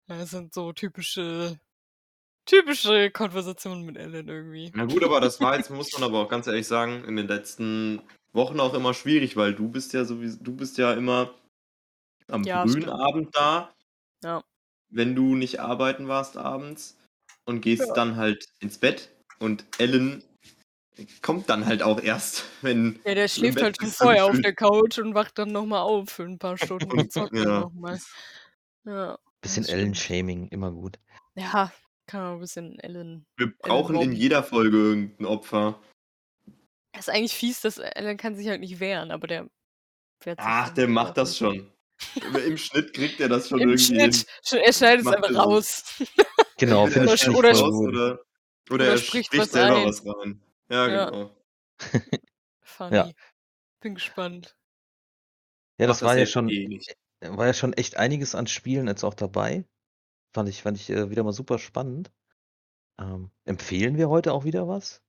[SPEAKER 3] Das sind so typische typische Konversationen mit Ellen irgendwie.
[SPEAKER 4] Na gut, aber das war jetzt muss man aber auch ganz ehrlich sagen, in den letzten Wochen auch immer schwierig, weil du bist ja sowieso du bist ja immer am
[SPEAKER 3] Ja,
[SPEAKER 4] frühen
[SPEAKER 3] stimmt.
[SPEAKER 4] Abend da
[SPEAKER 3] Ja.
[SPEAKER 4] wenn du nicht arbeiten warst abends und gehst
[SPEAKER 3] Ja.
[SPEAKER 4] dann halt ins Bett und Ellen kommt dann halt auch erst, wenn
[SPEAKER 3] Ja, der schläft halt schon vorher auf der Couch und wacht dann noch mal auf für 'n paar Stunden und zockt dann
[SPEAKER 4] ja.
[SPEAKER 3] noch mal. Ja,
[SPEAKER 2] Bisschen. Ellen-Shaming, immer gut.
[SPEAKER 3] Ja, kann man 'n bisschen Ellen
[SPEAKER 4] Wir
[SPEAKER 3] Ellen
[SPEAKER 4] brauchen in
[SPEAKER 3] mobben.
[SPEAKER 4] jeder Folge irgend 'n Opfer.
[SPEAKER 3] Ist eigentlich fies, dass Ellen kann sich halt nicht wehren, aber der wehrt sich
[SPEAKER 4] Ach, der macht das schon. Im Schnitt kriegt er das schon
[SPEAKER 3] Im
[SPEAKER 4] irgendwie.
[SPEAKER 3] Schnitt. Sch er schneidet es einfach raus.
[SPEAKER 2] Genau,
[SPEAKER 4] er
[SPEAKER 2] ich
[SPEAKER 3] Oder oder
[SPEAKER 4] raus oder oder er
[SPEAKER 3] spricht
[SPEAKER 4] spricht
[SPEAKER 3] was
[SPEAKER 4] selber
[SPEAKER 3] ein.
[SPEAKER 4] was rein. Ja,
[SPEAKER 3] Ja.
[SPEAKER 4] genau.
[SPEAKER 3] Funny.
[SPEAKER 2] Ja.
[SPEAKER 3] Bin gespannt.
[SPEAKER 2] Ja,
[SPEAKER 4] Macht
[SPEAKER 2] das war
[SPEAKER 4] das
[SPEAKER 2] ja schon
[SPEAKER 4] eh nicht.
[SPEAKER 2] äh, war ja schon echt einiges an Spielen jetzt auch dabei. Fand ich fand ich, äh, wieder mal super spannend. Ähm, empfehlen wir heute auch wieder was?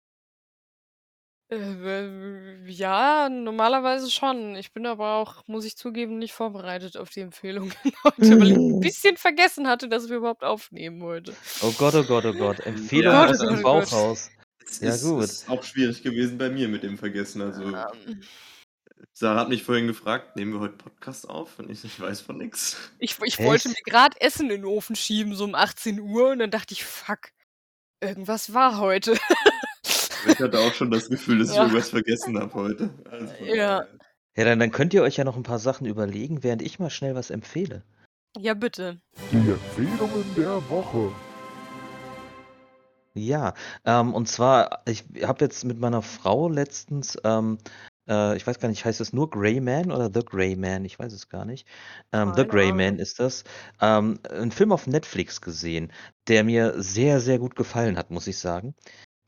[SPEAKER 3] Äh, ja, normalerweise schon. Ich bin aber auch, muss ich zugeben, nicht vorbereitet auf die Empfehlungen heute, weil ich 'n bisschen vergessen hatte, dass wir überhaupt aufnehmen heute.
[SPEAKER 2] Oh Gott, oh Gott, oh Gott.
[SPEAKER 3] Oh
[SPEAKER 2] Empfehlungen
[SPEAKER 3] Gott,
[SPEAKER 4] Ja,
[SPEAKER 3] oh
[SPEAKER 2] aus dem
[SPEAKER 3] oh Gott.
[SPEAKER 2] Bauchhaus. Ja,
[SPEAKER 4] ist
[SPEAKER 2] gut.
[SPEAKER 4] ist auch schwierig gewesen bei mir mit dem Vergessen. Also
[SPEAKER 3] Ähm.
[SPEAKER 4] Sarah hat mich vorhin gefragt: „Nehmen wir heute Podcast auf?“ Und ich „Ich weiß von nix.“
[SPEAKER 3] Ich ich wollte mir grad Essen in 'n Ofen schieben, so um 18:00 und dann dachte ich: „Fuck, irgendwas war heute.“
[SPEAKER 4] Ich hatte auch schon das Gefühl, dass ich
[SPEAKER 3] Ja.
[SPEAKER 4] irgendwas vergessen habe heute. Also
[SPEAKER 3] Ja.
[SPEAKER 2] Ja, dann dann könnt ihr euch ja noch 'n paar Sachen überlegen, während ich mal schnell was empfehle.
[SPEAKER 3] Ja, bitte.
[SPEAKER 1] Die Empfehlungen der Woche.
[SPEAKER 2] Ja, ähm, und zwar, ich habe jetzt mit meiner Frau letztens, ähm, äh, ich weiß gar nicht, heißt es nur Gray Man oder The Gray Man? Ich weiß es gar nicht. Ähm, The
[SPEAKER 3] Keine
[SPEAKER 2] Gray Man
[SPEAKER 3] Ahnung.
[SPEAKER 2] ist das. Ähm, 'n Film auf Netflix gesehen, der mir sehr, sehr gut gefallen hat, muss ich sagen.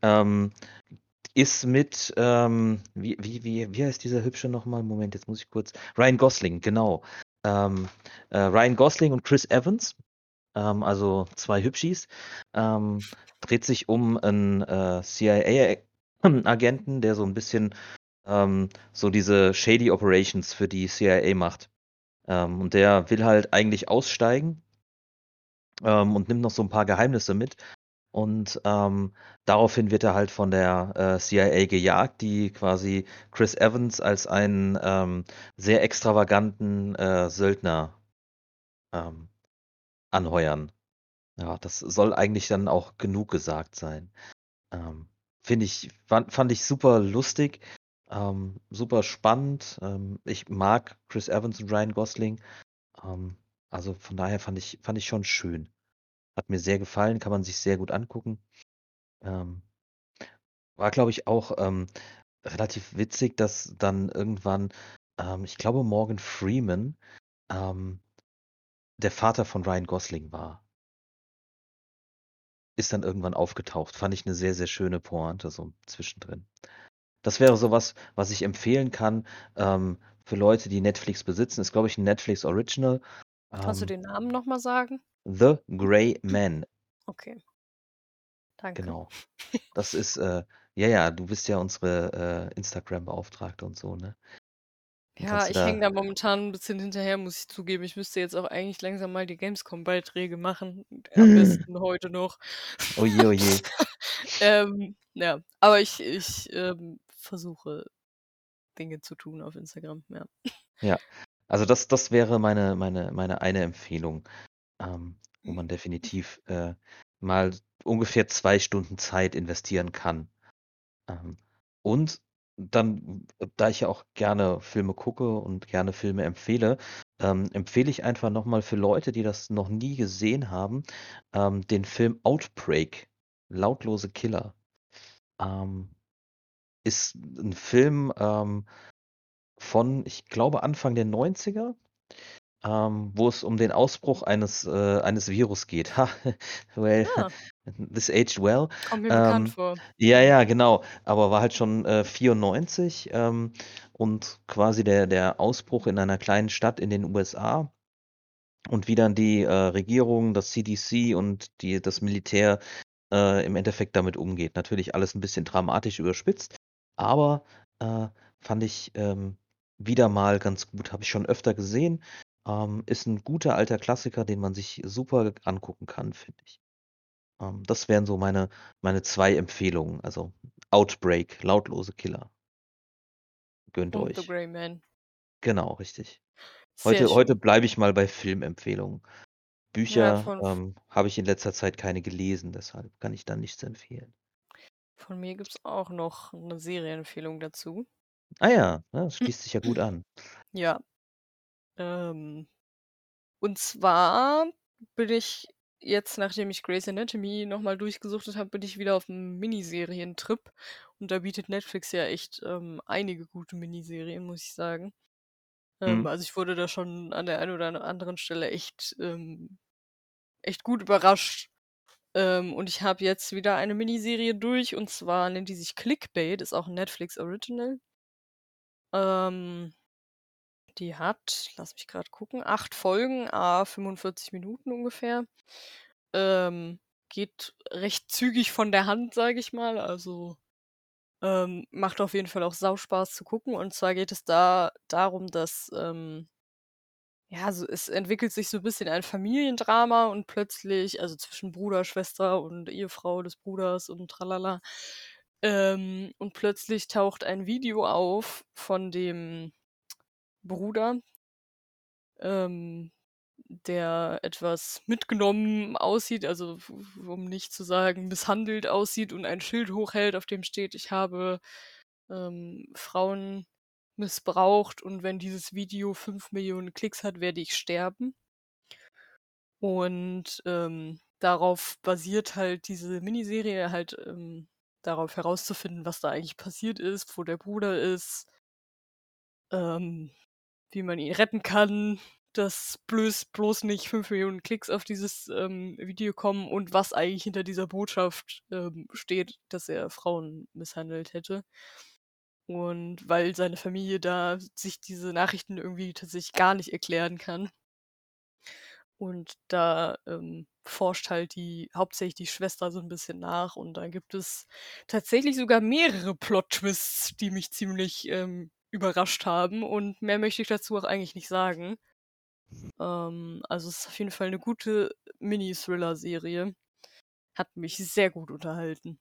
[SPEAKER 2] Ähm, ist mit, ähm, wie wie wie wie heißt dieser Hübsche noch mal? Moment, jetzt muss ich kurz Ryan Gosling, genau. Ähm, äh, Ryan Gosling und Chris Evans, ähm, also 2 Hübschis. Ähm, dreht sich um 'n, äh, CIA Agenten, der so 'n bisschen, ähm, so diese shady Operations für die CIA macht. Ähm, und der will halt eigentlich aussteigen ähm, und nimmt noch so 'n paar Geheimnisse mit. Und, ähm, daraufhin wird er halt von der, äh, CIA gejagt, die quasi Chris Evans als einen, ähm, sehr extravaganten, äh, Söldner, ähm, anheuern. Ja, das soll eigentlich dann auch genug gesagt sein. Ähm, finde ich fand ich super lustig, ähm, super spannend. Ähm, ich mag Chris Evans und Ryan Gosling. Ähm, also von daher fand ich fand ich schon schön. Hat mir sehr gefallen, kann man sich sehr gut angucken. Ähm war, glaube ich, auch, ähm, relativ witzig, dass dann irgendwann, ähm, ich glaube, Morgan Freeman, der Vater von Ryan Gosling war. Ist dann irgendwann aufgetaucht. Fand ich 'ne sehr, sehr schöne Pointe so zwischendrin. Das wäre so was, was ich empfehlen kann, ähm, für Leute, die Netflix besitzen. Ist, glaube ich, 'n Netflix Original.
[SPEAKER 3] Kannst du
[SPEAKER 2] Ähm
[SPEAKER 3] den Namen noch mal sagen?
[SPEAKER 2] The Gray Man.
[SPEAKER 3] Okay. Danke.
[SPEAKER 2] Genau. Das ist, äh ja, ja, du bist ja unsere, äh, Instagram-Beauftragte und so, ne? Dann
[SPEAKER 3] Ja,
[SPEAKER 2] kannst du
[SPEAKER 3] ich hänge
[SPEAKER 2] da
[SPEAKER 3] da momentan 'n bisschen hinterher, muss ich zugeben. Ich müsste jetzt auch eigentlich langsam mal die Gamescom-Beiträge machen, am besten heute noch.
[SPEAKER 2] Oh je, oh je.
[SPEAKER 3] Ähm, ja, aber ich ich, ähm, versuche Dinge zu tun auf Instagram, ja.
[SPEAKER 2] Ja, also das das wäre meine meine meine eine Empfehlung, ähm, wo man definitiv, äh, mal ungefähr 2 Stunden Zeit investieren kann. Ähm, und dann, da ich ja auch gerne Filme gucke und gerne Filme empfehle, ähm, empfehle ich einfach noch mal für Leute, die das noch nie gesehen haben, ähm, den Film Outbreak, Lautlose Killer. Ähm, ist 'n Film, ähm, von, ich glaube, Anfang der 90er. ähm, wo es um den Ausbruch eines, äh, eines Virus geht. Ha, well,
[SPEAKER 3] Ah.
[SPEAKER 2] this aged well.
[SPEAKER 3] Kommt mir bekannt
[SPEAKER 2] Ähm,
[SPEAKER 3] vor.
[SPEAKER 2] ja, ja, genau. Aber war halt schon äh, 94 ähm, und quasi der, der Ausbruch in einer kleinen Stadt in den USA. Und wie dann die äh, Regierung, das CDC und die, das Militär äh, im Endeffekt damit umgeht. Natürlich alles ein bisschen dramatisch überspitzt, aber äh, fand ich ähm, wieder mal ganz gut. Habe ich schon öfter gesehen. Ähm, ist ein guter alter Klassiker, den man sich super angucken kann, finde ich. Ähm, das wären so meine, meine zwei Empfehlungen. Also Outbreak, lautlose Killer. Gönnt
[SPEAKER 3] Und The
[SPEAKER 2] euch.
[SPEAKER 3] Grey Man.
[SPEAKER 2] Genau, richtig.
[SPEAKER 3] Sehr
[SPEAKER 2] Heute, heute
[SPEAKER 3] schön.
[SPEAKER 2] bleibe ich mal bei Filmempfehlungen.
[SPEAKER 3] Ja,
[SPEAKER 2] Bücher
[SPEAKER 3] von,
[SPEAKER 2] ähm, habe ich in letzter Zeit keine gelesen, deshalb kann ich da nichts empfehlen.
[SPEAKER 3] Von mir gibt es auch noch eine Serienempfehlung dazu.
[SPEAKER 2] Ah ja, ja, das schließt sich ja gut an.
[SPEAKER 3] Ja. Ähm, und zwar bin ich jetzt, nachdem ich Grey's Anatomy nochmal durchgesuchtet habe, bin ich wieder auf einem Miniserientrip. Und da bietet Netflix ja echt ähm, einige gute Miniserien, muss ich sagen. Ähm,
[SPEAKER 4] Mhm.
[SPEAKER 3] also ich wurde da schon an der einen oder anderen Stelle echt, ähm, echt gut überrascht. Ähm, und ich habe jetzt wieder eine Miniserie durch und zwar nennt die sich Clickbait, ist auch ein Netflix Original. Ähm, die hat, lass mich gerade gucken, acht Folgen, a 45 Minuten ungefähr. Ähm, geht recht zügig von der Hand, sage ich mal. Also ähm, macht auf jeden Fall auch Sauspaß zu gucken. Und zwar geht es da darum, dass ähm, ja, so, es entwickelt sich so ein bisschen ein Familiendrama und plötzlich, also zwischen Bruder, Schwester und Ehefrau des Bruders und tralala. Ähm, und plötzlich taucht ein Video auf von dem Bruder, ähm, der etwas mitgenommen aussieht, also um nicht zu sagen misshandelt aussieht und ein Schild hochhält, auf dem steht, ich habe ähm, Frauen missbraucht und wenn dieses Video 5 Millionen Klicks hat, werde ich sterben. Und ähm, darauf basiert halt diese Miniserie halt ähm, darauf herauszufinden, was da eigentlich passiert ist, wo der Bruder ist, ähm, wie man ihn retten kann, dass bloß, bloß nicht 5 Millionen Klicks auf dieses ähm, Video kommen und was eigentlich hinter dieser Botschaft ähm, steht, dass er Frauen misshandelt hätte. Und weil seine Familie da sich diese Nachrichten irgendwie tatsächlich gar nicht erklären kann. Und da ähm, forscht halt die hauptsächlich die Schwester so ein bisschen nach und da gibt es tatsächlich sogar mehrere Plot-Twists, die mich ziemlich ähm, überrascht haben und mehr möchte ich dazu auch eigentlich nicht sagen. Ähm, also es ist auf jeden Fall eine gute Mini-Thriller-Serie. Hat mich sehr gut unterhalten.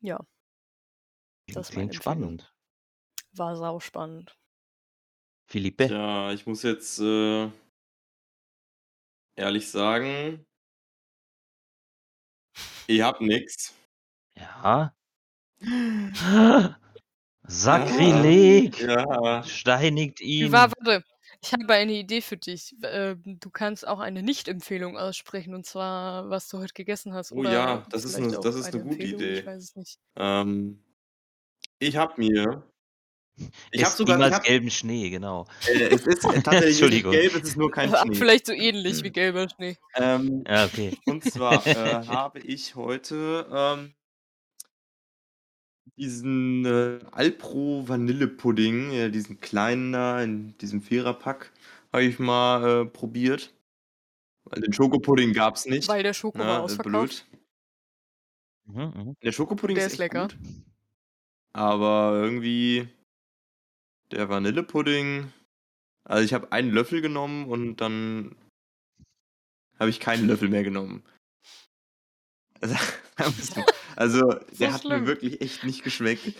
[SPEAKER 3] Ja, das
[SPEAKER 2] Klingt spannend.
[SPEAKER 3] War sauspannend.
[SPEAKER 2] Philippe?
[SPEAKER 4] Tja, ich muss jetzt äh, ehrlich sagen, ich hab nix.
[SPEAKER 2] Ja. Sakrileg!
[SPEAKER 4] Ja.
[SPEAKER 2] Steinigt
[SPEAKER 3] Wie war,
[SPEAKER 2] ihn!
[SPEAKER 3] warte, ich habe eine Idee für dich. Ähm, Du kannst auch eine Nicht-Empfehlung aussprechen, und zwar, was du heute gegessen hast.
[SPEAKER 4] Oh
[SPEAKER 3] Oder
[SPEAKER 4] ja, das ist eine, das ist
[SPEAKER 3] eine
[SPEAKER 4] eine gute
[SPEAKER 3] Empfehlung, ich
[SPEAKER 4] Idee.
[SPEAKER 3] weiß es nicht.
[SPEAKER 4] Ähm, ich hab mir. Ich hab
[SPEAKER 2] Isst
[SPEAKER 4] sogar. Ich hab,
[SPEAKER 2] gelben Schnee, genau.
[SPEAKER 4] äh, es ist tatsächlich ist nicht
[SPEAKER 2] Entschuldigung.
[SPEAKER 4] gelb, es ist nur kein
[SPEAKER 3] Aber
[SPEAKER 4] Schnee.
[SPEAKER 3] vielleicht so ähnlich wie gelber Schnee.
[SPEAKER 4] Ähm,
[SPEAKER 2] Ja, okay.
[SPEAKER 4] und zwar äh, habe ich heute ähm, diesen äh, Alpro Vanillepudding, äh, diesen kleinen da in diesem Viererpack, habe ich mal äh, probiert. Weil den Schokopudding gab es nicht.
[SPEAKER 3] Weil der Schoko war
[SPEAKER 4] Ne, äh,
[SPEAKER 3] ausverkauft.
[SPEAKER 4] blöd.
[SPEAKER 2] Mhm, mhm.
[SPEAKER 4] Der Schokopudding
[SPEAKER 3] Der
[SPEAKER 4] ist
[SPEAKER 3] ist
[SPEAKER 4] echt
[SPEAKER 3] lecker.
[SPEAKER 4] gut. Aber irgendwie der Vanillepudding. Also ich habe einen Löffel genommen und dann habe ich keinen Löffel mehr genommen. Also, also
[SPEAKER 3] So
[SPEAKER 4] der hat mir wirklich echt nicht geschmeckt.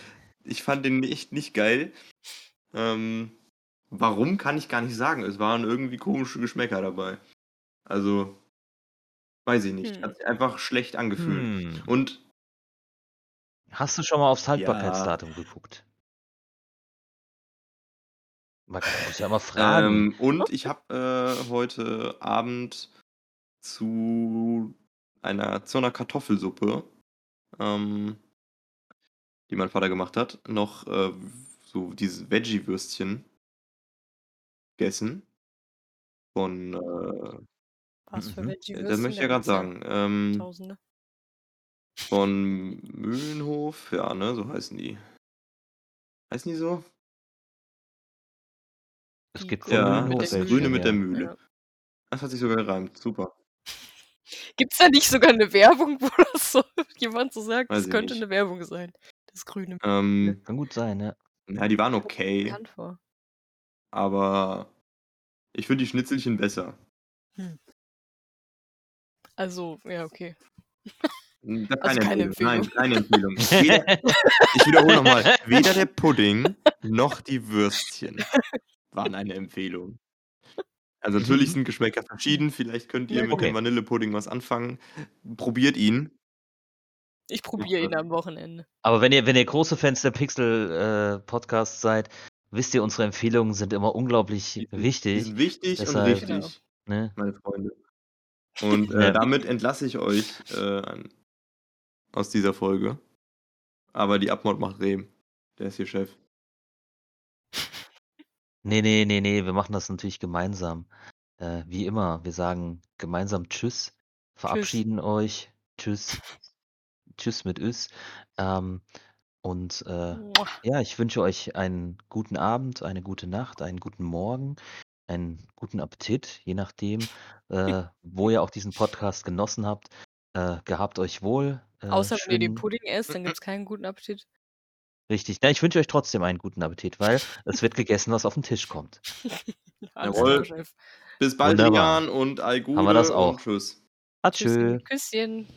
[SPEAKER 4] Ich fand den echt nicht geil. Ähm, warum kann ich gar nicht sagen. Es waren irgendwie komische Geschmäcker dabei. Also weiß ich nicht.
[SPEAKER 3] Hm.
[SPEAKER 4] Hat sich einfach schlecht angefühlt.
[SPEAKER 2] Hm.
[SPEAKER 4] Und
[SPEAKER 2] Hast du schon mal aufs
[SPEAKER 4] ja,
[SPEAKER 2] Haltbarkeitsdatum geguckt? Man muss ja mal fragen.
[SPEAKER 4] ähm, und ich habe äh, heute Abend zu einer zu einer Kartoffelsuppe, ähm, die mein Vater gemacht hat, noch äh, so diese Veggie-Würstchen gegessen. von, äh,
[SPEAKER 3] Was für
[SPEAKER 2] Mhm.
[SPEAKER 3] welche
[SPEAKER 4] das
[SPEAKER 3] Würstchen?
[SPEAKER 4] möchte ich
[SPEAKER 3] Da
[SPEAKER 4] ja gerade
[SPEAKER 3] gibt's ja
[SPEAKER 4] sagen. Ähm,
[SPEAKER 3] Tausende.
[SPEAKER 4] Von Mühlenhof, ja, ne, so heißen die. Heißen die so?
[SPEAKER 2] Es
[SPEAKER 3] Die
[SPEAKER 2] gibt
[SPEAKER 3] Grüne
[SPEAKER 4] Ja,
[SPEAKER 3] mit
[SPEAKER 4] das
[SPEAKER 3] der
[SPEAKER 2] welche,
[SPEAKER 4] Grüne mit der
[SPEAKER 2] ja.
[SPEAKER 4] Mühle.
[SPEAKER 3] Ja.
[SPEAKER 4] Das hat sich sogar gereimt. Super.
[SPEAKER 3] Gibt's da nicht sogar eine Werbung, wo das so jemand so sagt,
[SPEAKER 4] Weiß
[SPEAKER 3] das
[SPEAKER 4] ich
[SPEAKER 3] könnte
[SPEAKER 4] nicht.
[SPEAKER 3] eine Werbung sein? Das Grüne
[SPEAKER 4] Ähm,
[SPEAKER 3] Mühle.
[SPEAKER 2] Kann gut sein, ja.
[SPEAKER 4] ja, die waren okay,
[SPEAKER 3] bekannt vor.
[SPEAKER 4] aber ich finde die Schnitzelchen besser.
[SPEAKER 3] Hm. Also, ja, okay.
[SPEAKER 4] Hm, Da
[SPEAKER 3] Also
[SPEAKER 4] keine
[SPEAKER 3] keine
[SPEAKER 4] Empfehlung. Nein,
[SPEAKER 3] Empfehlung.
[SPEAKER 4] keine Empfehlung. Weder, ich wiederhole nochmal, weder der Pudding noch die Würstchen waren eine Empfehlung. Also natürlich sind Geschmäcker verschieden. Vielleicht könnt ihr
[SPEAKER 3] Ja,
[SPEAKER 4] mit
[SPEAKER 2] Okay.
[SPEAKER 4] dem Vanillepudding was anfangen. Probiert ihn.
[SPEAKER 3] Ich probiere ihn am Wochenende.
[SPEAKER 2] Aber wenn ihr, wenn ihr große Fans der Pixel-Podcasts seid, wisst ihr, unsere Empfehlungen sind immer unglaublich
[SPEAKER 4] Die, die
[SPEAKER 2] wichtig.
[SPEAKER 4] sind wichtig und
[SPEAKER 2] Deshalb-
[SPEAKER 3] Genau.
[SPEAKER 4] richtig,
[SPEAKER 2] Ne?
[SPEAKER 4] meine Freunde. Und äh,
[SPEAKER 2] Ja.
[SPEAKER 4] damit entlasse ich euch äh, an- aus dieser Folge. Aber die Abmord macht Rehm. Der ist hier Chef.
[SPEAKER 2] Nee, nee, nee, nee, wir machen das natürlich gemeinsam. Äh, wie immer, wir sagen gemeinsam Tschüss, verabschieden euch. Tschüss. Tschüss mit Üs. Ähm, und äh, ja, ich wünsche euch einen guten Abend, eine gute Nacht, einen guten Morgen, einen guten Appetit, je nachdem, äh, wo ihr auch diesen Podcast genossen habt. Äh, gehabt euch wohl. Äh,
[SPEAKER 3] Außer wenn ihr den Pudding esst, dann gibt's keinen guten Appetit.
[SPEAKER 2] Richtig. Na, ich wünsche euch trotzdem einen guten Appetit, weil es wird gegessen, was auf den Tisch kommt.
[SPEAKER 3] Alles
[SPEAKER 4] Jawohl.
[SPEAKER 3] klar, Chef.
[SPEAKER 4] Bis bald,
[SPEAKER 2] Wunderbar.
[SPEAKER 4] Lian und all Gute
[SPEAKER 2] Haben wir das
[SPEAKER 4] und
[SPEAKER 2] auch.
[SPEAKER 4] tschüss.
[SPEAKER 2] Atschö.
[SPEAKER 3] Tschüsschen, Küsschen.